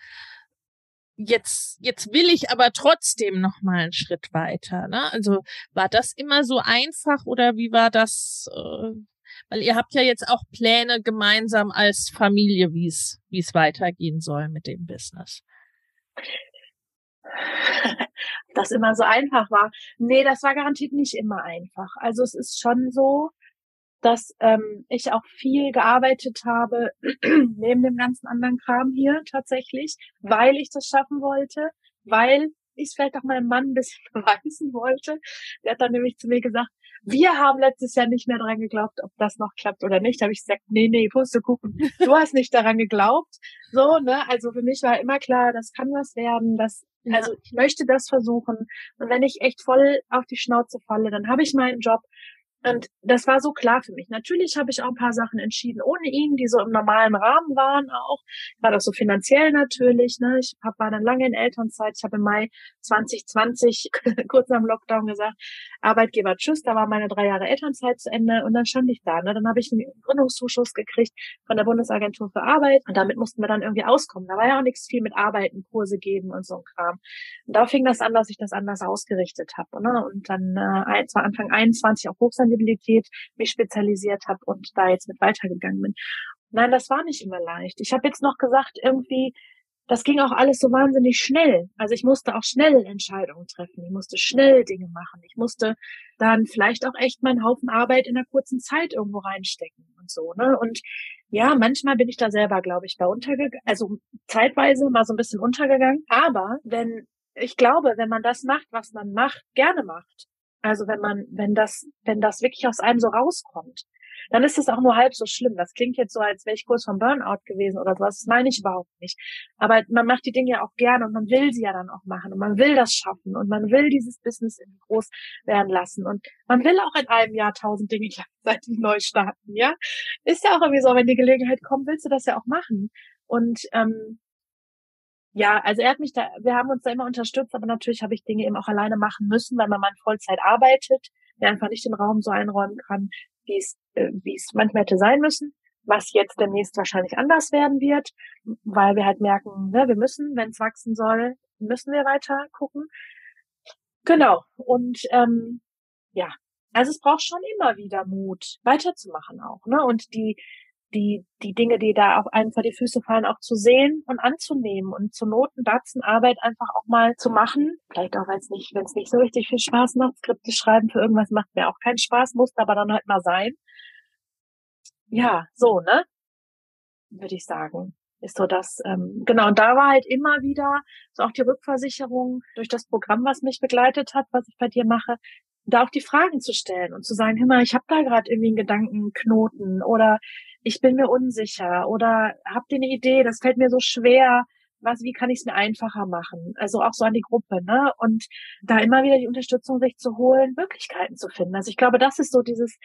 jetzt, jetzt will ich aber trotzdem noch mal einen Schritt weiter. Ne? Also war das immer so einfach oder wie war das? Äh, weil ihr habt ja jetzt auch Pläne gemeinsam als Familie, wie es wie es weitergehen soll mit dem Business. Das immer so einfach war. Nee, das war garantiert nicht immer einfach. Also es ist schon so, dass ähm, ich auch viel gearbeitet habe neben dem ganzen anderen Kram hier tatsächlich, weil ich das schaffen wollte, weil ich vielleicht auch meinem Mann ein bisschen beweisen wollte. Der hat dann nämlich zu mir gesagt, wir haben letztes Jahr nicht mehr dran geglaubt, ob das noch klappt oder nicht. Da habe ich gesagt, nee, nee, Pustekuchen, du hast nicht daran geglaubt. So, ne? Also für mich war immer klar, das kann was werden, das, ja. also ich möchte das versuchen. Und wenn ich echt voll auf die Schnauze falle, dann habe ich meinen Job und das war so klar für mich. Natürlich habe ich auch ein paar Sachen entschieden ohne ihn, die so im normalen Rahmen waren auch. War das so finanziell natürlich. Ne? Ich hab, war dann lange in Elternzeit. Ich habe im Mai 2020, kurz dem Lockdown gesagt, Arbeitgeber tschüss, da war meine drei Jahre Elternzeit zu Ende und dann stand ich da. Ne? Dann habe ich einen Gründungszuschuss gekriegt von der Bundesagentur für Arbeit und damit mussten wir dann irgendwie auskommen. Da war ja auch nichts viel mit Arbeiten, Kurse geben und so ein Kram. Und da fing das an, dass ich das anders ausgerichtet habe. Ne? Und dann äh, Anfang 21 auch Hochsend Sensibilität mich spezialisiert habe und da jetzt mit weitergegangen bin. Nein, das war nicht immer leicht. Ich habe jetzt noch gesagt, irgendwie, das ging auch alles so wahnsinnig schnell. Also ich musste auch schnell Entscheidungen treffen. Ich musste schnell Dinge machen. Ich musste dann vielleicht auch echt meinen Haufen Arbeit in einer kurzen Zeit irgendwo reinstecken und so, ne? Und ja, manchmal bin ich da selber, glaube ich, da untergegangen, also zeitweise mal so ein bisschen untergegangen. Aber wenn, ich glaube, wenn man das macht, was man macht, gerne macht, also wenn man, wenn das, wenn das wirklich aus einem so rauskommt, dann ist es auch nur halb so schlimm. Das klingt jetzt so, als wäre ich kurz vom Burnout gewesen oder sowas. Das meine ich überhaupt nicht. Aber man macht die Dinge ja auch gerne und man will sie ja dann auch machen und man will das schaffen und man will dieses Business groß werden lassen und man will auch in einem Jahr tausend Dinge gleichzeitig neu starten, ja? Ist ja auch irgendwie so, wenn die Gelegenheit kommt, willst du das ja auch machen. Und ähm, ja, also er hat mich da, wir haben uns da immer unterstützt, aber natürlich habe ich Dinge eben auch alleine machen müssen, weil mein Mann Vollzeit arbeitet, der einfach nicht den Raum so einräumen kann, wie es, äh, wie es manchmal hätte sein müssen, was jetzt demnächst wahrscheinlich anders werden wird, weil wir halt merken, ne, wir müssen, wenn es wachsen soll, müssen wir weiter gucken. Genau. Und ähm, ja, also es braucht schon immer wieder Mut, weiterzumachen auch, ne? Und die die, die Dinge, die da auf einen vor die Füße fallen, auch zu sehen und anzunehmen und zur Noten Arbeit einfach auch mal zu machen. Vielleicht auch, wenn es nicht, wenn es nicht so richtig viel Spaß macht. Skripte schreiben für irgendwas macht mir auch keinen Spaß, muss aber dann halt mal sein. Ja, so, ne? Würde ich sagen ist so das, ähm, genau, und da war halt immer wieder so auch die Rückversicherung durch das Programm, was mich begleitet hat, was ich bei dir mache, da auch die Fragen zu stellen und zu sagen, hör mal, ich habe da gerade irgendwie einen Gedankenknoten oder ich bin mir unsicher oder habt ihr eine Idee, das fällt mir so schwer, was, wie kann ich es mir einfacher machen? Also auch so an die Gruppe, ne? Und da immer wieder die Unterstützung sich zu holen, Möglichkeiten zu finden. Also ich glaube, das ist so dieses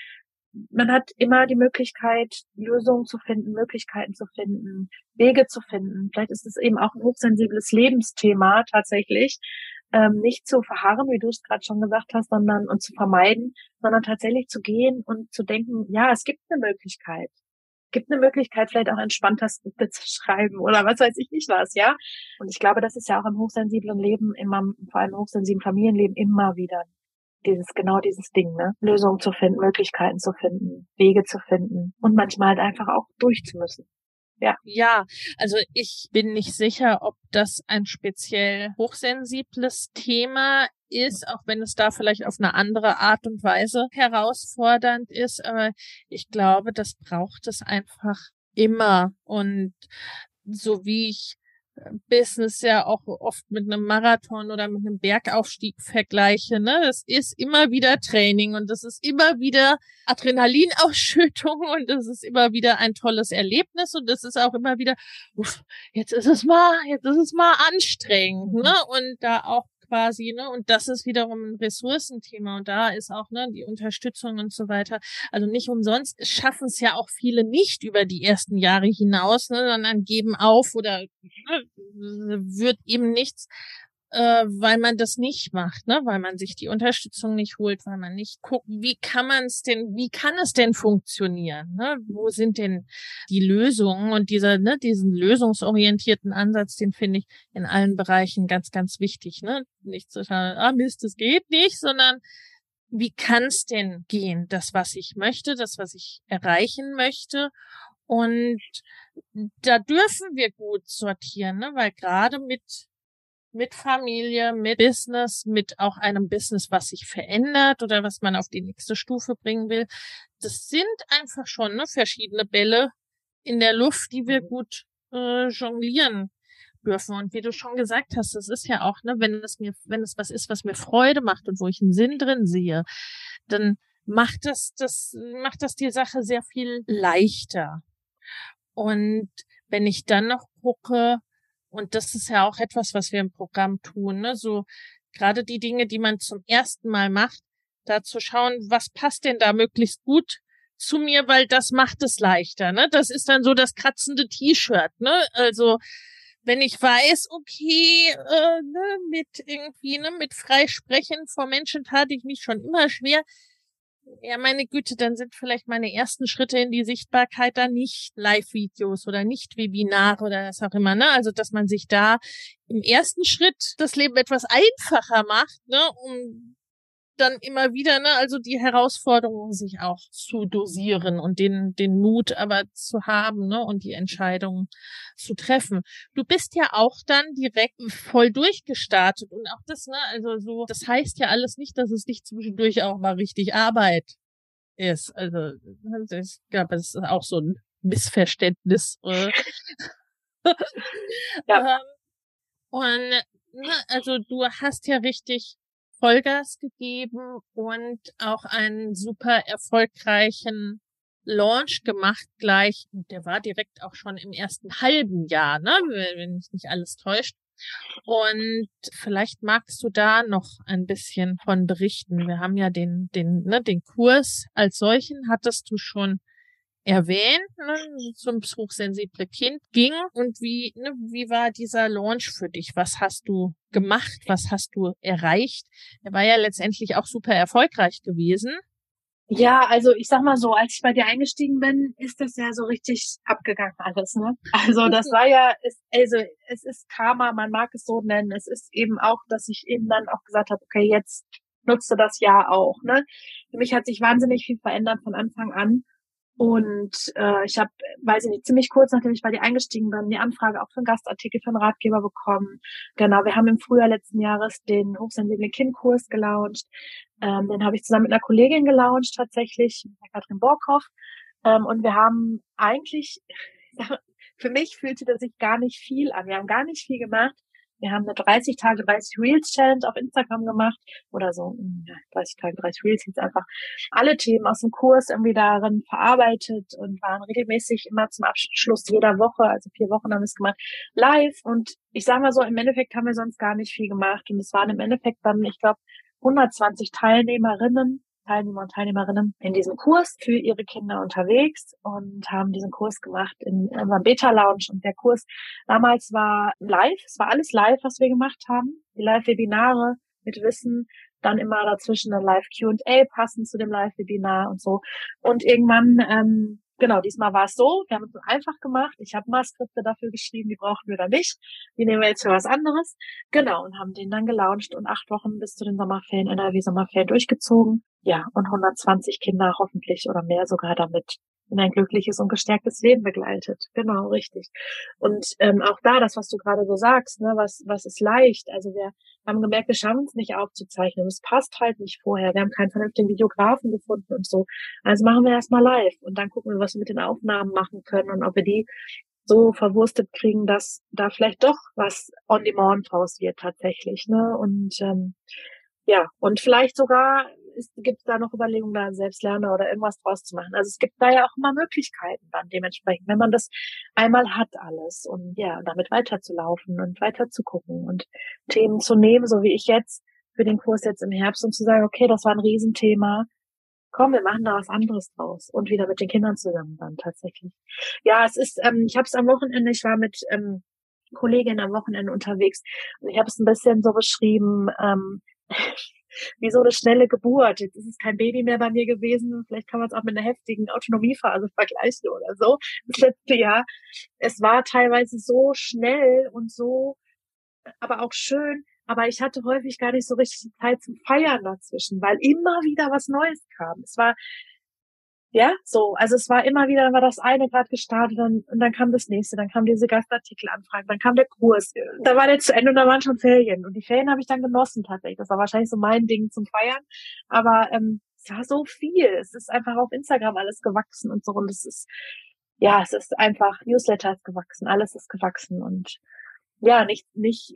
man hat immer die Möglichkeit, Lösungen zu finden, Möglichkeiten zu finden, Wege zu finden. Vielleicht ist es eben auch ein hochsensibles Lebensthema tatsächlich, ähm, nicht zu verharren, wie du es gerade schon gesagt hast, sondern und zu vermeiden, sondern tatsächlich zu gehen und zu denken, ja, es gibt eine Möglichkeit. Es gibt eine Möglichkeit, vielleicht auch entspannter Skripte zu schreiben oder was weiß ich nicht was, ja. Und ich glaube, das ist ja auch im hochsensiblen Leben, immer, vor allem im hochsensiblen Familienleben immer wieder dieses, genau dieses Ding, ne? Lösungen zu finden, Möglichkeiten zu finden, Wege zu finden und manchmal halt einfach auch durchzumüssen. Ja. Ja, also ich bin nicht sicher, ob das ein speziell hochsensibles Thema ist, auch wenn es da vielleicht auf eine andere Art und Weise herausfordernd ist. Aber ich glaube, das braucht es einfach immer. Und so wie ich Business ja auch oft mit einem Marathon oder mit einem Bergaufstieg vergleiche. Ne? Das ist immer wieder Training und das ist immer wieder Adrenalinausschüttung und das ist immer wieder ein tolles Erlebnis und das ist auch immer wieder, uff, jetzt ist es mal, jetzt ist es mal anstrengend. Ne? Und da auch quasi, ne? Und das ist wiederum ein Ressourcenthema und da ist auch, ne, die Unterstützung und so weiter. Also nicht umsonst schaffen es ja auch viele nicht über die ersten Jahre hinaus, ne, sondern geben auf oder ne, wird eben nichts äh, weil man das nicht macht, ne? weil man sich die Unterstützung nicht holt, weil man nicht guckt, wie kann man es denn, wie kann es denn funktionieren? Ne? Wo sind denn die Lösungen? Und dieser, ne, diesen lösungsorientierten Ansatz, den finde ich in allen Bereichen ganz, ganz wichtig. Ne? Nicht zu sagen, ah Mist, es geht nicht, sondern wie kann es denn gehen? Das, was ich möchte, das, was ich erreichen möchte. Und da dürfen wir gut sortieren, ne? weil gerade mit mit Familie, mit Business, mit auch einem Business, was sich verändert oder was man auf die nächste Stufe bringen will. Das sind einfach schon ne, verschiedene Bälle in der Luft, die wir mhm. gut äh, jonglieren dürfen. Und wie du schon gesagt hast, das ist ja auch, ne, wenn es mir, wenn es was ist, was mir Freude macht und wo ich einen Sinn drin sehe, dann macht das, das macht das die Sache sehr viel leichter. Und wenn ich dann noch gucke, und das ist ja auch etwas, was wir im Programm tun, ne? So gerade die Dinge, die man zum ersten Mal macht, da zu schauen, was passt denn da möglichst gut zu mir, weil das macht es leichter, ne? Das ist dann so das kratzende T-Shirt, ne? Also wenn ich weiß, okay, äh, ne, mit irgendwie, ne, mit Freisprechen vor Menschen tat ich mich schon immer schwer, ja, meine Güte, dann sind vielleicht meine ersten Schritte in die Sichtbarkeit da nicht Live-Videos oder nicht Webinare oder was auch immer, ne? Also, dass man sich da im ersten Schritt das Leben etwas einfacher macht, ne? Um dann immer wieder, ne, also die Herausforderung sich auch zu dosieren und den, den Mut aber zu haben, ne, und die Entscheidung zu treffen. Du bist ja auch dann direkt voll durchgestartet und auch das, ne, also so, das heißt ja alles nicht, dass es nicht zwischendurch auch mal richtig Arbeit ist. Also, ich glaube, das ist auch so ein Missverständnis. Äh. ja. Ähm, und, ne, also du hast ja richtig Vollgas gegeben und auch einen super erfolgreichen Launch gemacht gleich. Der war direkt auch schon im ersten halben Jahr, ne? wenn mich nicht alles täuscht. Und vielleicht magst du da noch ein bisschen von berichten. Wir haben ja den, den, ne, den Kurs als solchen hattest du schon erwähnt, ne, zum hochsensible Kind ging und wie, ne, wie war dieser Launch für dich? Was hast du gemacht? Was hast du erreicht? Er war ja letztendlich auch super erfolgreich gewesen. Ja, also ich sag mal so, als ich bei dir eingestiegen bin, ist das ja so richtig abgegangen alles, ne? Also das war ja, ist, also es ist Karma, man mag es so nennen. Es ist eben auch, dass ich eben dann auch gesagt habe, okay, jetzt nutze das Jahr auch, ne? Für mich hat sich wahnsinnig viel verändert von Anfang an. Und äh, ich habe, weiß ich nicht, ziemlich kurz nachdem ich bei dir eingestiegen bin, die Anfrage auch für einen Gastartikel für einen Ratgeber bekommen. Genau, wir haben im Frühjahr letzten Jahres den hochsensiblen Kindkurs gelauncht. Ähm, den habe ich zusammen mit einer Kollegin gelauncht tatsächlich, mit Katrin Borkhoff. Ähm, und wir haben eigentlich, für mich fühlte das sich gar nicht viel an. Wir haben gar nicht viel gemacht. Wir haben eine 30 Tage 30 Reels Challenge auf Instagram gemacht oder so, ja, 30 Tage 30 Reels hieß einfach alle Themen aus dem Kurs irgendwie darin verarbeitet und waren regelmäßig immer zum Abschluss jeder Woche, also vier Wochen haben wir es gemacht, live. Und ich sage mal so, im Endeffekt haben wir sonst gar nicht viel gemacht. Und es waren im Endeffekt dann, ich glaube, 120 Teilnehmerinnen Teilnehmer und Teilnehmerinnen in diesem Kurs für ihre Kinder unterwegs und haben diesen Kurs gemacht in unserem Beta Lounge und der Kurs damals war live, es war alles live, was wir gemacht haben, die Live-Webinare mit Wissen, dann immer dazwischen ein Live Q&A passend zu dem Live-Webinar und so. Und irgendwann ähm, Genau, diesmal war es so, wir haben es einfach gemacht. Ich habe mal Skripte dafür geschrieben, die brauchten wir dann nicht. Die nehmen wir jetzt für was anderes. Genau, und haben den dann gelauncht und acht Wochen bis zu den Sommerferien, NRW-Sommerferien durchgezogen. Ja, und 120 Kinder hoffentlich oder mehr sogar damit in ein glückliches und gestärktes Leben begleitet. Genau, richtig. Und ähm, auch da, das, was du gerade so sagst, ne, was, was ist leicht? Also wir haben gemerkt, wir schaffen es nicht aufzuzeichnen. Es passt halt nicht vorher. Wir haben keinen vernünftigen Videografen gefunden und so. Also machen wir erstmal live und dann gucken wir, was wir mit den Aufnahmen machen können und ob wir die so verwurstet kriegen, dass da vielleicht doch was on demand draus wird tatsächlich. Ne? Und ähm, ja, und vielleicht sogar gibt es da noch Überlegungen, da Selbstlerner oder irgendwas draus zu machen. Also es gibt da ja auch immer Möglichkeiten dann dementsprechend, wenn man das einmal hat alles und ja, damit weiterzulaufen und weiter zu gucken und Themen zu nehmen, so wie ich jetzt für den Kurs jetzt im Herbst und zu sagen, okay, das war ein Riesenthema. Komm, wir machen da was anderes draus und wieder mit den Kindern zusammen dann tatsächlich. Ja, es ist, ähm, ich habe es am Wochenende, ich war mit ähm, Kolleginnen am Wochenende unterwegs und ich habe es ein bisschen so beschrieben, ähm, wie so eine schnelle Geburt. Jetzt ist es kein Baby mehr bei mir gewesen. Vielleicht kann man es auch mit einer heftigen Autonomiephase vergleichen oder so. Das letzte Jahr. Es war teilweise so schnell und so, aber auch schön. Aber ich hatte häufig gar nicht so richtig Zeit zum Feiern dazwischen, weil immer wieder was Neues kam. Es war ja, so. Also es war immer wieder, dann war das eine gerade gestartet dann, und dann kam das nächste, dann kam diese Gastartikelanfrage, dann kam der Kurs. Da war der zu Ende und da waren schon Ferien. Und die Ferien habe ich dann genossen tatsächlich. Das war wahrscheinlich so mein Ding zum Feiern. Aber ähm, es war so viel. Es ist einfach auf Instagram alles gewachsen und so. Und es ist, ja, es ist einfach, Newsletter ist gewachsen, alles ist gewachsen. Und ja, nicht, nicht,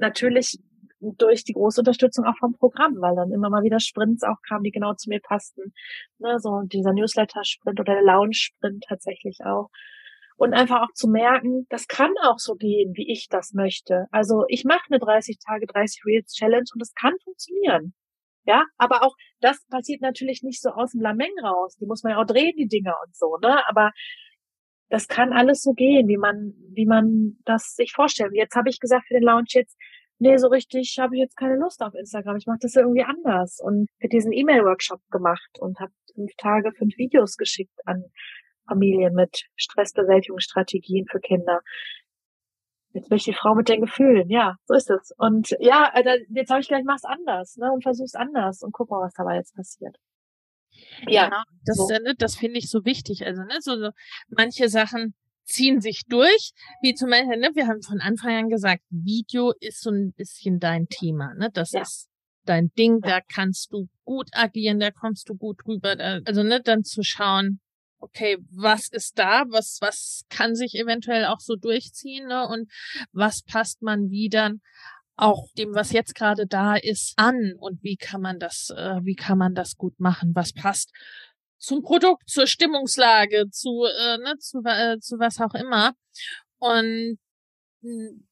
natürlich durch die große Unterstützung auch vom Programm, weil dann immer mal wieder Sprints auch kamen, die genau zu mir passten. Ne, so dieser Newsletter-Sprint oder der Lounge-Sprint tatsächlich auch. Und einfach auch zu merken, das kann auch so gehen, wie ich das möchte. Also ich mache eine 30 Tage 30 Reels Challenge und es kann funktionieren. Ja, aber auch das passiert natürlich nicht so aus dem Lameng raus. Die muss man ja auch drehen, die Dinger und so, ne? Aber das kann alles so gehen, wie man, wie man das sich vorstellt. Jetzt habe ich gesagt für den Lounge jetzt, nee, so richtig habe ich jetzt keine Lust auf Instagram. Ich mache das irgendwie anders und habe diesen E-Mail-Workshop gemacht und habe fünf Tage fünf Videos geschickt an Familien mit Stressbewältigungsstrategien für Kinder. Jetzt bin ich die Frau mit den Gefühlen, ja, so ist es. Und ja, also jetzt habe ich gleich mach's anders, ne, und versuch's anders und guck mal, was dabei jetzt passiert. Ja, genau. das, so. Ne, das finde ich so wichtig. Also, ne, so, so manche Sachen ziehen sich durch, wie zum Beispiel, ne, wir haben von Anfang an gesagt, Video ist so ein bisschen dein Thema, ne, das ja. ist dein Ding, da kannst du gut agieren, da kommst du gut rüber, da, also ne, dann zu schauen, okay, was ist da, was, was kann sich eventuell auch so durchziehen, ne, und was passt man wieder auch dem, was jetzt gerade da ist, an? Und wie kann man das, äh, wie kann man das gut machen, was passt zum Produkt, zur Stimmungslage, zu, äh, ne, zu, äh, zu was auch immer. Und hm,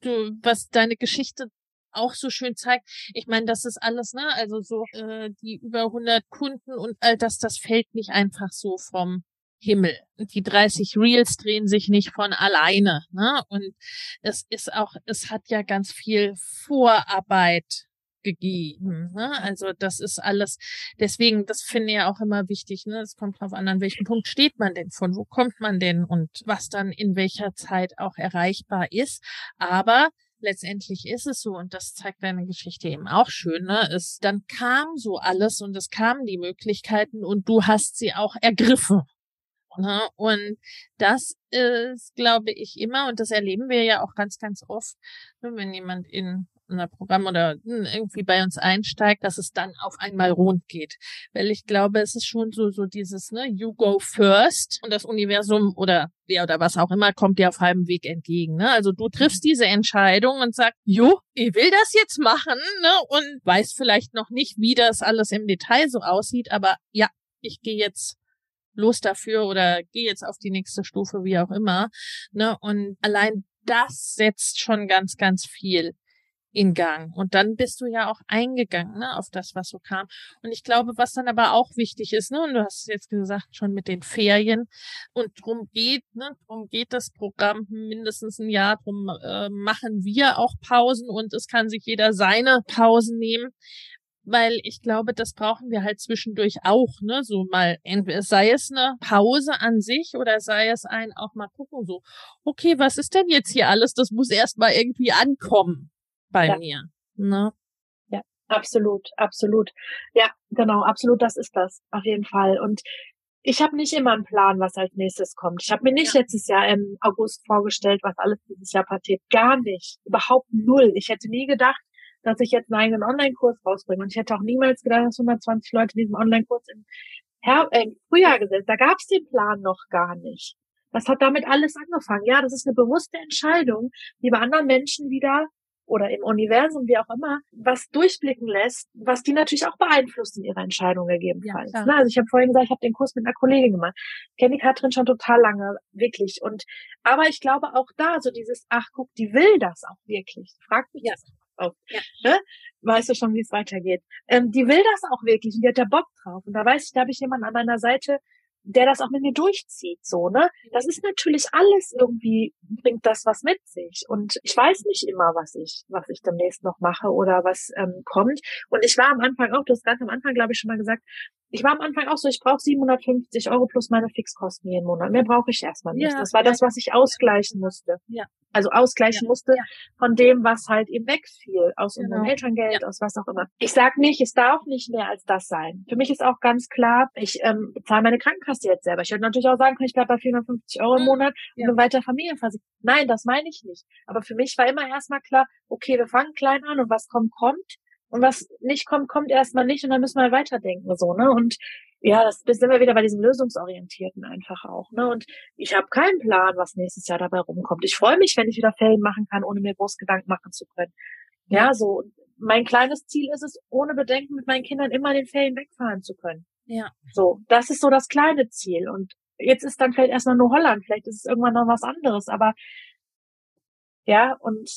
du, was deine Geschichte auch so schön zeigt. Ich meine, das ist alles, ne? Also so äh, die über 100 Kunden und all das, das fällt nicht einfach so vom Himmel. Die 30 Reels drehen sich nicht von alleine, ne? Und es ist auch, es hat ja ganz viel Vorarbeit gegeben. Ne? Also das ist alles, deswegen, das finde ich ja auch immer wichtig. Ne? Es kommt drauf an, an welchem Punkt steht man denn, von wo kommt man denn und was dann in welcher Zeit auch erreichbar ist. Aber letztendlich ist es so, und das zeigt deine Geschichte eben auch schön, ne? Es, dann kam so alles und es kamen die Möglichkeiten und du hast sie auch ergriffen. Ne? Und das ist, glaube ich, immer, und das erleben wir ja auch ganz, ganz oft, ne, wenn jemand in ein Programm oder hm, irgendwie bei uns einsteigt, dass es dann auf einmal rund geht. Weil ich glaube, es ist schon so, so dieses, ne, you go first und das Universum oder wer oder was auch immer kommt dir auf halbem Weg entgegen. Ne? Also du triffst diese Entscheidung und sagst, jo, ich will das jetzt machen, ne? Und weiß vielleicht noch nicht, wie das alles im Detail so aussieht, aber ja, ich gehe jetzt los dafür oder gehe jetzt auf die nächste Stufe, wie auch immer. Ne? Und allein das setzt schon ganz, ganz viel in Gang. Und dann bist du ja auch eingegangen ne, auf das, was so kam. Und ich glaube, was dann aber auch wichtig ist, ne, und du hast es jetzt gesagt, schon mit den Ferien, und drum geht, ne, drum geht das Programm mindestens ein Jahr, drum äh, machen wir auch Pausen und es kann sich jeder seine Pausen nehmen. Weil ich glaube, das brauchen wir halt zwischendurch auch, ne? So mal, entweder sei es eine Pause an sich oder sei es ein auch mal gucken, so, okay, was ist denn jetzt hier alles? Das muss erst mal irgendwie ankommen bei ja. mir. Ne? Ja, absolut, absolut. Ja, genau, absolut, das ist das, auf jeden Fall. Und ich habe nicht immer einen Plan, was als nächstes kommt. Ich habe mir nicht ja. letztes Jahr im August vorgestellt, was alles dieses Jahr passiert. Gar nicht. Überhaupt null. Ich hätte nie gedacht, dass ich jetzt einen eigenen Online-Kurs rausbringe. Und ich hätte auch niemals gedacht, dass 120 Leute diesen Online-Kurs im, Her äh, im Frühjahr gesetzt. Da gab es den Plan noch gar nicht. Das hat damit alles angefangen. Ja, das ist eine bewusste Entscheidung, die bei anderen Menschen wieder oder im Universum, wie auch immer, was durchblicken lässt, was die natürlich auch beeinflusst in ihrer Entscheidung gegebenenfalls. Ja, also ich habe vorhin gesagt, ich habe den Kurs mit einer Kollegin gemacht. Kenne die Katrin schon total lange, wirklich. Und aber ich glaube auch da, so dieses, ach guck, die will das auch wirklich. Fragt mich ja. das auch. Ja. Ne? Weißt du schon, wie es weitergeht. Ähm, die will das auch wirklich und die hat da Bock drauf. Und da weiß ich, da habe ich jemanden an meiner Seite, der das auch mit mir durchzieht, so, ne? Das ist natürlich alles irgendwie, bringt das was mit sich. Und ich weiß nicht immer, was ich, was ich demnächst noch mache oder was ähm, kommt. Und ich war am Anfang auch, du hast ganz am Anfang, glaube ich, schon mal gesagt, ich war am Anfang auch so, ich brauche 750 Euro plus meine Fixkosten jeden Monat. Mehr brauche ich erstmal nicht. Ja, das war ja, das, was ich ausgleichen musste. Ja. Also ausgleichen ja, musste von dem, was halt eben wegfiel, aus genau. unserem Elterngeld, aus was auch immer. Ich sag nicht, es darf nicht mehr als das sein. Für mich ist auch ganz klar, ich ähm, bezahle meine Krankenkasse jetzt selber. Ich würde natürlich auch sagen, ich bleibe bei 450 Euro im mhm. Monat und bin weiter Familienversicherung. Nein, das meine ich nicht. Aber für mich war immer erstmal klar, okay, wir fangen klein an und was kommt, kommt. Und was nicht kommt, kommt erstmal nicht und dann müssen wir halt weiterdenken, so, ne? Und ja, das sind wir wieder bei diesem Lösungsorientierten einfach auch, ne? Und ich habe keinen Plan, was nächstes Jahr dabei rumkommt. Ich freue mich, wenn ich wieder Ferien machen kann, ohne mir groß Gedanken machen zu können. Ja, so. Mein kleines Ziel ist es, ohne Bedenken mit meinen Kindern immer den Ferien wegfahren zu können. Ja. So, das ist so das kleine Ziel. Und jetzt ist dann vielleicht erstmal nur Holland, vielleicht ist es irgendwann noch was anderes, aber ja, und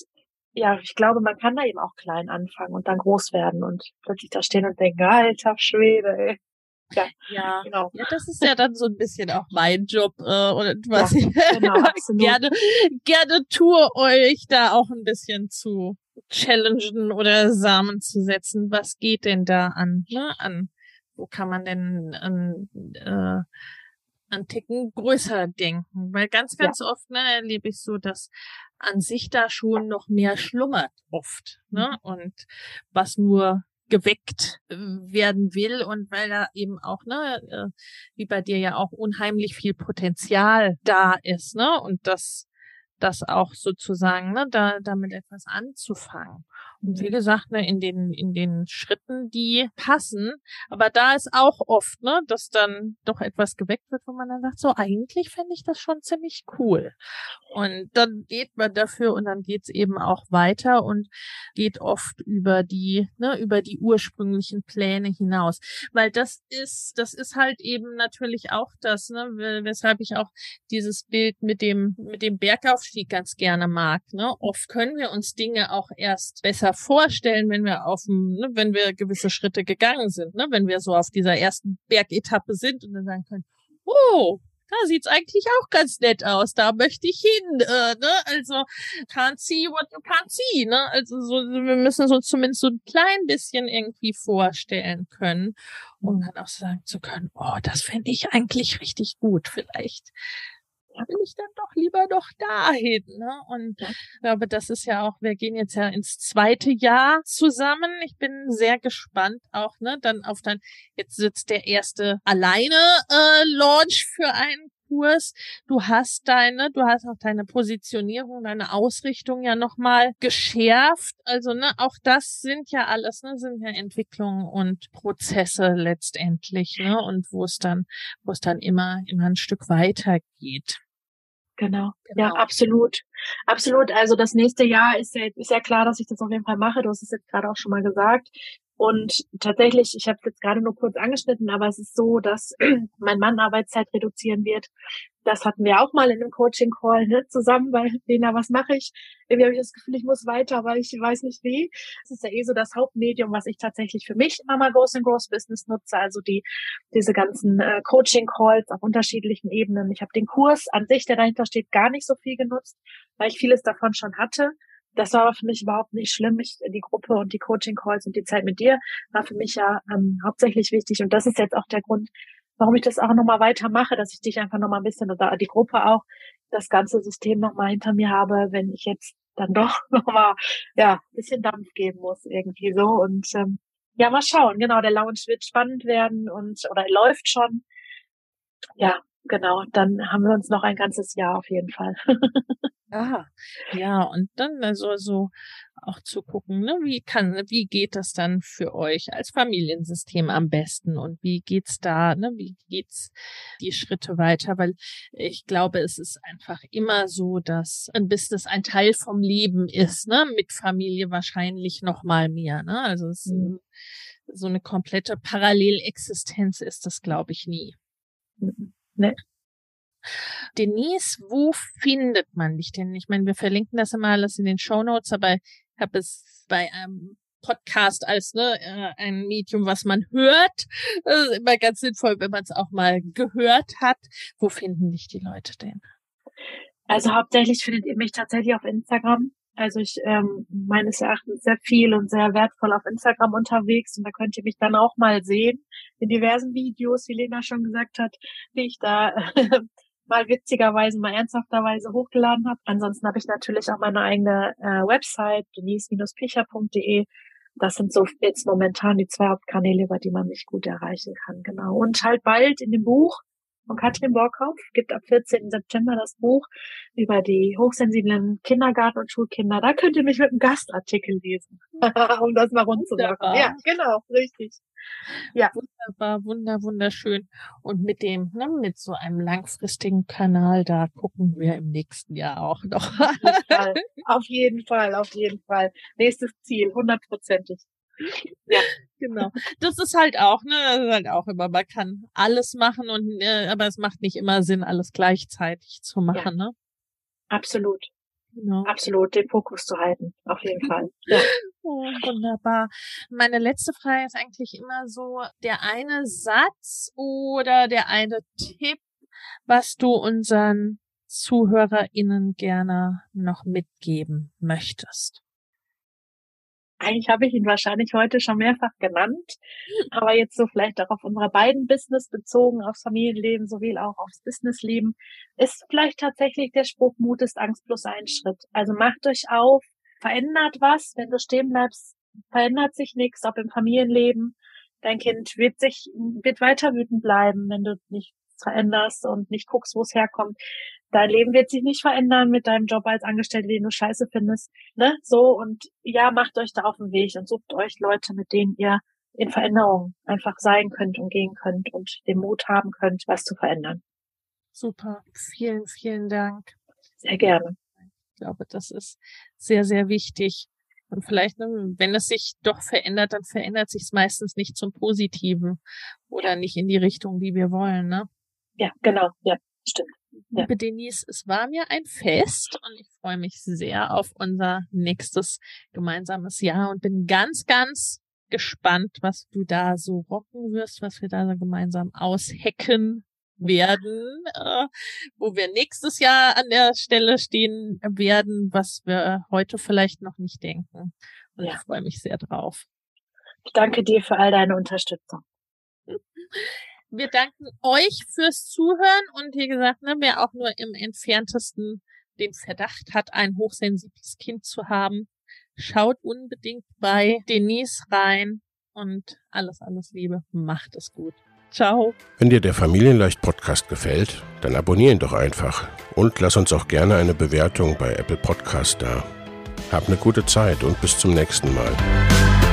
ja, ich glaube, man kann da eben auch klein anfangen und dann groß werden und plötzlich da stehen und denken, alter Schwede, ey. Ja, ja, genau. Ja, das ist ja dann so ein bisschen auch mein Job äh, und was ja, ich genau, gerne gerne tue, euch da auch ein bisschen zu challengen oder Samen zu setzen. Was geht denn da an? Ne? An wo kann man denn an, äh, an Ticken größer denken? Weil ganz, ganz ja. oft ne, erlebe ich so, dass an sich da schon noch mehr schlummert oft. Ne? Mhm. Und was nur geweckt äh, werden will und weil da eben auch, ne, äh, wie bei dir ja auch unheimlich viel Potenzial da ist, ne, und das, das auch sozusagen, ne, da, damit etwas anzufangen. Und wie gesagt, ne, in den, in den Schritten, die passen. Aber da ist auch oft, ne, dass dann doch etwas geweckt wird, wo man dann sagt, so eigentlich fände ich das schon ziemlich cool. Und dann geht man dafür und dann geht's eben auch weiter und geht oft über die, ne, über die ursprünglichen Pläne hinaus. Weil das ist, das ist halt eben natürlich auch das, ne, weshalb ich auch dieses Bild mit dem, mit dem Bergaufstieg ganz gerne mag. Ne? Oft können wir uns Dinge auch erst besser vorstellen, wenn wir auf dem, ne, wenn wir gewisse Schritte gegangen sind, ne, wenn wir so auf dieser ersten Bergetappe sind und dann sagen können, oh, da sieht's eigentlich auch ganz nett aus, da möchte ich hin, äh, ne? Also can't see what you can't see, ne? Also so, wir müssen so zumindest so ein klein bisschen irgendwie vorstellen können, um dann auch sagen zu können, oh, das fände ich eigentlich richtig gut, vielleicht will ich dann doch lieber noch dahin. Ne? Und ich glaube, das ist ja auch, wir gehen jetzt ja ins zweite Jahr zusammen. Ich bin sehr gespannt auch, ne, dann auf dann, jetzt sitzt der erste alleine äh, Launch für einen Kurs. Du hast deine, du hast auch deine Positionierung, deine Ausrichtung ja nochmal geschärft. Also, ne, auch das sind ja alles, ne, sind ja Entwicklungen und Prozesse letztendlich, ne, und wo es dann, wo es dann immer, immer ein Stück weiter geht. Genau. genau. Ja, absolut. Absolut. Also das nächste Jahr ist ja, ist ja klar, dass ich das auf jeden Fall mache. Du hast es jetzt gerade auch schon mal gesagt. Und tatsächlich, ich habe es jetzt gerade nur kurz angeschnitten, aber es ist so, dass mein Mann Arbeitszeit reduzieren wird. Das hatten wir auch mal in einem Coaching-Call ne, zusammen, weil, Lena, was mache ich? Irgendwie habe ich das Gefühl, ich muss weiter, weil ich weiß nicht wie. Es ist ja eh so das Hauptmedium, was ich tatsächlich für mich Mama Goes and Grows Business nutze, also die diese ganzen äh, Coaching-Calls auf unterschiedlichen Ebenen. Ich habe den Kurs an sich, der dahinter steht, gar nicht so viel genutzt, weil ich vieles davon schon hatte das war für mich überhaupt nicht schlimm. Ich, die Gruppe und die Coaching-Calls und die Zeit mit dir war für mich ja ähm, hauptsächlich wichtig. Und das ist jetzt auch der Grund, warum ich das auch nochmal weitermache, dass ich dich einfach nochmal ein bisschen oder die Gruppe auch, das ganze System nochmal hinter mir habe, wenn ich jetzt dann doch nochmal, ja, ein bisschen Dampf geben muss irgendwie so. Und ähm, ja, mal schauen. Genau, der Lounge wird spannend werden und oder läuft schon. Ja, genau. Dann haben wir uns noch ein ganzes Jahr auf jeden Fall. Ah, ja, und dann also so auch zu gucken, ne, wie kann, wie geht das dann für euch als Familiensystem am besten und wie geht's da, ne, wie geht's die Schritte weiter, weil ich glaube, es ist einfach immer so, dass ein Business ein Teil vom Leben ist, ne, mit Familie wahrscheinlich noch mal mehr, ne, also es, mhm. so eine komplette Parallelexistenz ist das, glaube ich, nie. Mhm. Nee. Denise, wo findet man dich denn? Ich meine, wir verlinken das immer alles in den Show Notes, aber ich habe es bei einem Podcast als ne, äh, ein Medium, was man hört. Das ist immer ganz sinnvoll, wenn man es auch mal gehört hat. Wo finden dich die Leute denn? Also hauptsächlich findet ihr mich tatsächlich auf Instagram. Also ich ähm, meines Erachtens sehr viel und sehr wertvoll auf Instagram unterwegs und da könnt ihr mich dann auch mal sehen in diversen Videos, wie Lena schon gesagt hat, wie ich da mal witzigerweise, mal ernsthafterweise hochgeladen habe. Ansonsten habe ich natürlich auch meine eigene äh, Website, denise-picher.de. Das sind so jetzt momentan die zwei Hauptkanäle, über die man mich gut erreichen kann. Genau. Und halt bald in dem Buch von Katrin Borkhoff gibt ab 14. September das Buch über die hochsensiblen Kindergarten- und Schulkinder. Da könnt ihr mich mit einem Gastartikel lesen, um das mal rund zu machen. Ja, genau, richtig. Ja. Wunderbar, wunder, wunderschön. Und mit dem, ne, mit so einem langfristigen Kanal, da gucken wir im nächsten Jahr auch noch. auf jeden Fall, auf jeden Fall. Nächstes Ziel, hundertprozentig. Ja, genau. Das ist halt auch, ne, das ist halt auch immer, man kann alles machen und, äh, aber es macht nicht immer Sinn, alles gleichzeitig zu machen, ja. ne? Absolut. Genau. Absolut, den Fokus zu halten, auf jeden Fall. Ja. Oh, wunderbar. Meine letzte Frage ist eigentlich immer so, der eine Satz oder der eine Tipp, was du unseren ZuhörerInnen gerne noch mitgeben möchtest. Eigentlich habe ich ihn wahrscheinlich heute schon mehrfach genannt, aber jetzt so vielleicht auch auf unsere beiden Business bezogen, aufs Familienleben sowie auch aufs Businessleben, ist vielleicht tatsächlich der Spruch, Mut ist Angst plus ein Schritt. Also macht euch auf, verändert was, wenn du stehen bleibst, verändert sich nichts, ob im Familienleben. Dein Kind wird sich, wird weiter wütend bleiben, wenn du nichts veränderst und nicht guckst, wo es herkommt dein Leben wird sich nicht verändern mit deinem Job als Angestellte, den du scheiße findest. Ne? So und ja, macht euch da auf den Weg und sucht euch Leute, mit denen ihr in Veränderung einfach sein könnt und gehen könnt und den Mut haben könnt, was zu verändern. Super. Vielen, vielen Dank. Sehr gerne. Ich glaube, das ist sehr, sehr wichtig. Und vielleicht, ne, wenn es sich doch verändert, dann verändert sich es meistens nicht zum Positiven oder nicht in die Richtung, die wir wollen, ne? Ja, genau. Ja, stimmt. Liebe ja. Denise, es war mir ein Fest und ich freue mich sehr auf unser nächstes gemeinsames Jahr und bin ganz, ganz gespannt, was du da so rocken wirst, was wir da so gemeinsam aushacken werden, äh, wo wir nächstes Jahr an der Stelle stehen werden, was wir heute vielleicht noch nicht denken. Und ja. ich freue mich sehr drauf. Ich danke dir für all deine Unterstützung. Wir danken euch fürs Zuhören und wie gesagt, ne, wer auch nur im entferntesten den Verdacht hat, ein hochsensibles Kind zu haben, schaut unbedingt bei Denise rein und alles, alles Liebe. Macht es gut. Ciao. Wenn dir der Familienleicht Podcast gefällt, dann abonnier ihn doch einfach und lass uns auch gerne eine Bewertung bei Apple Podcast da. Hab eine gute Zeit und bis zum nächsten Mal.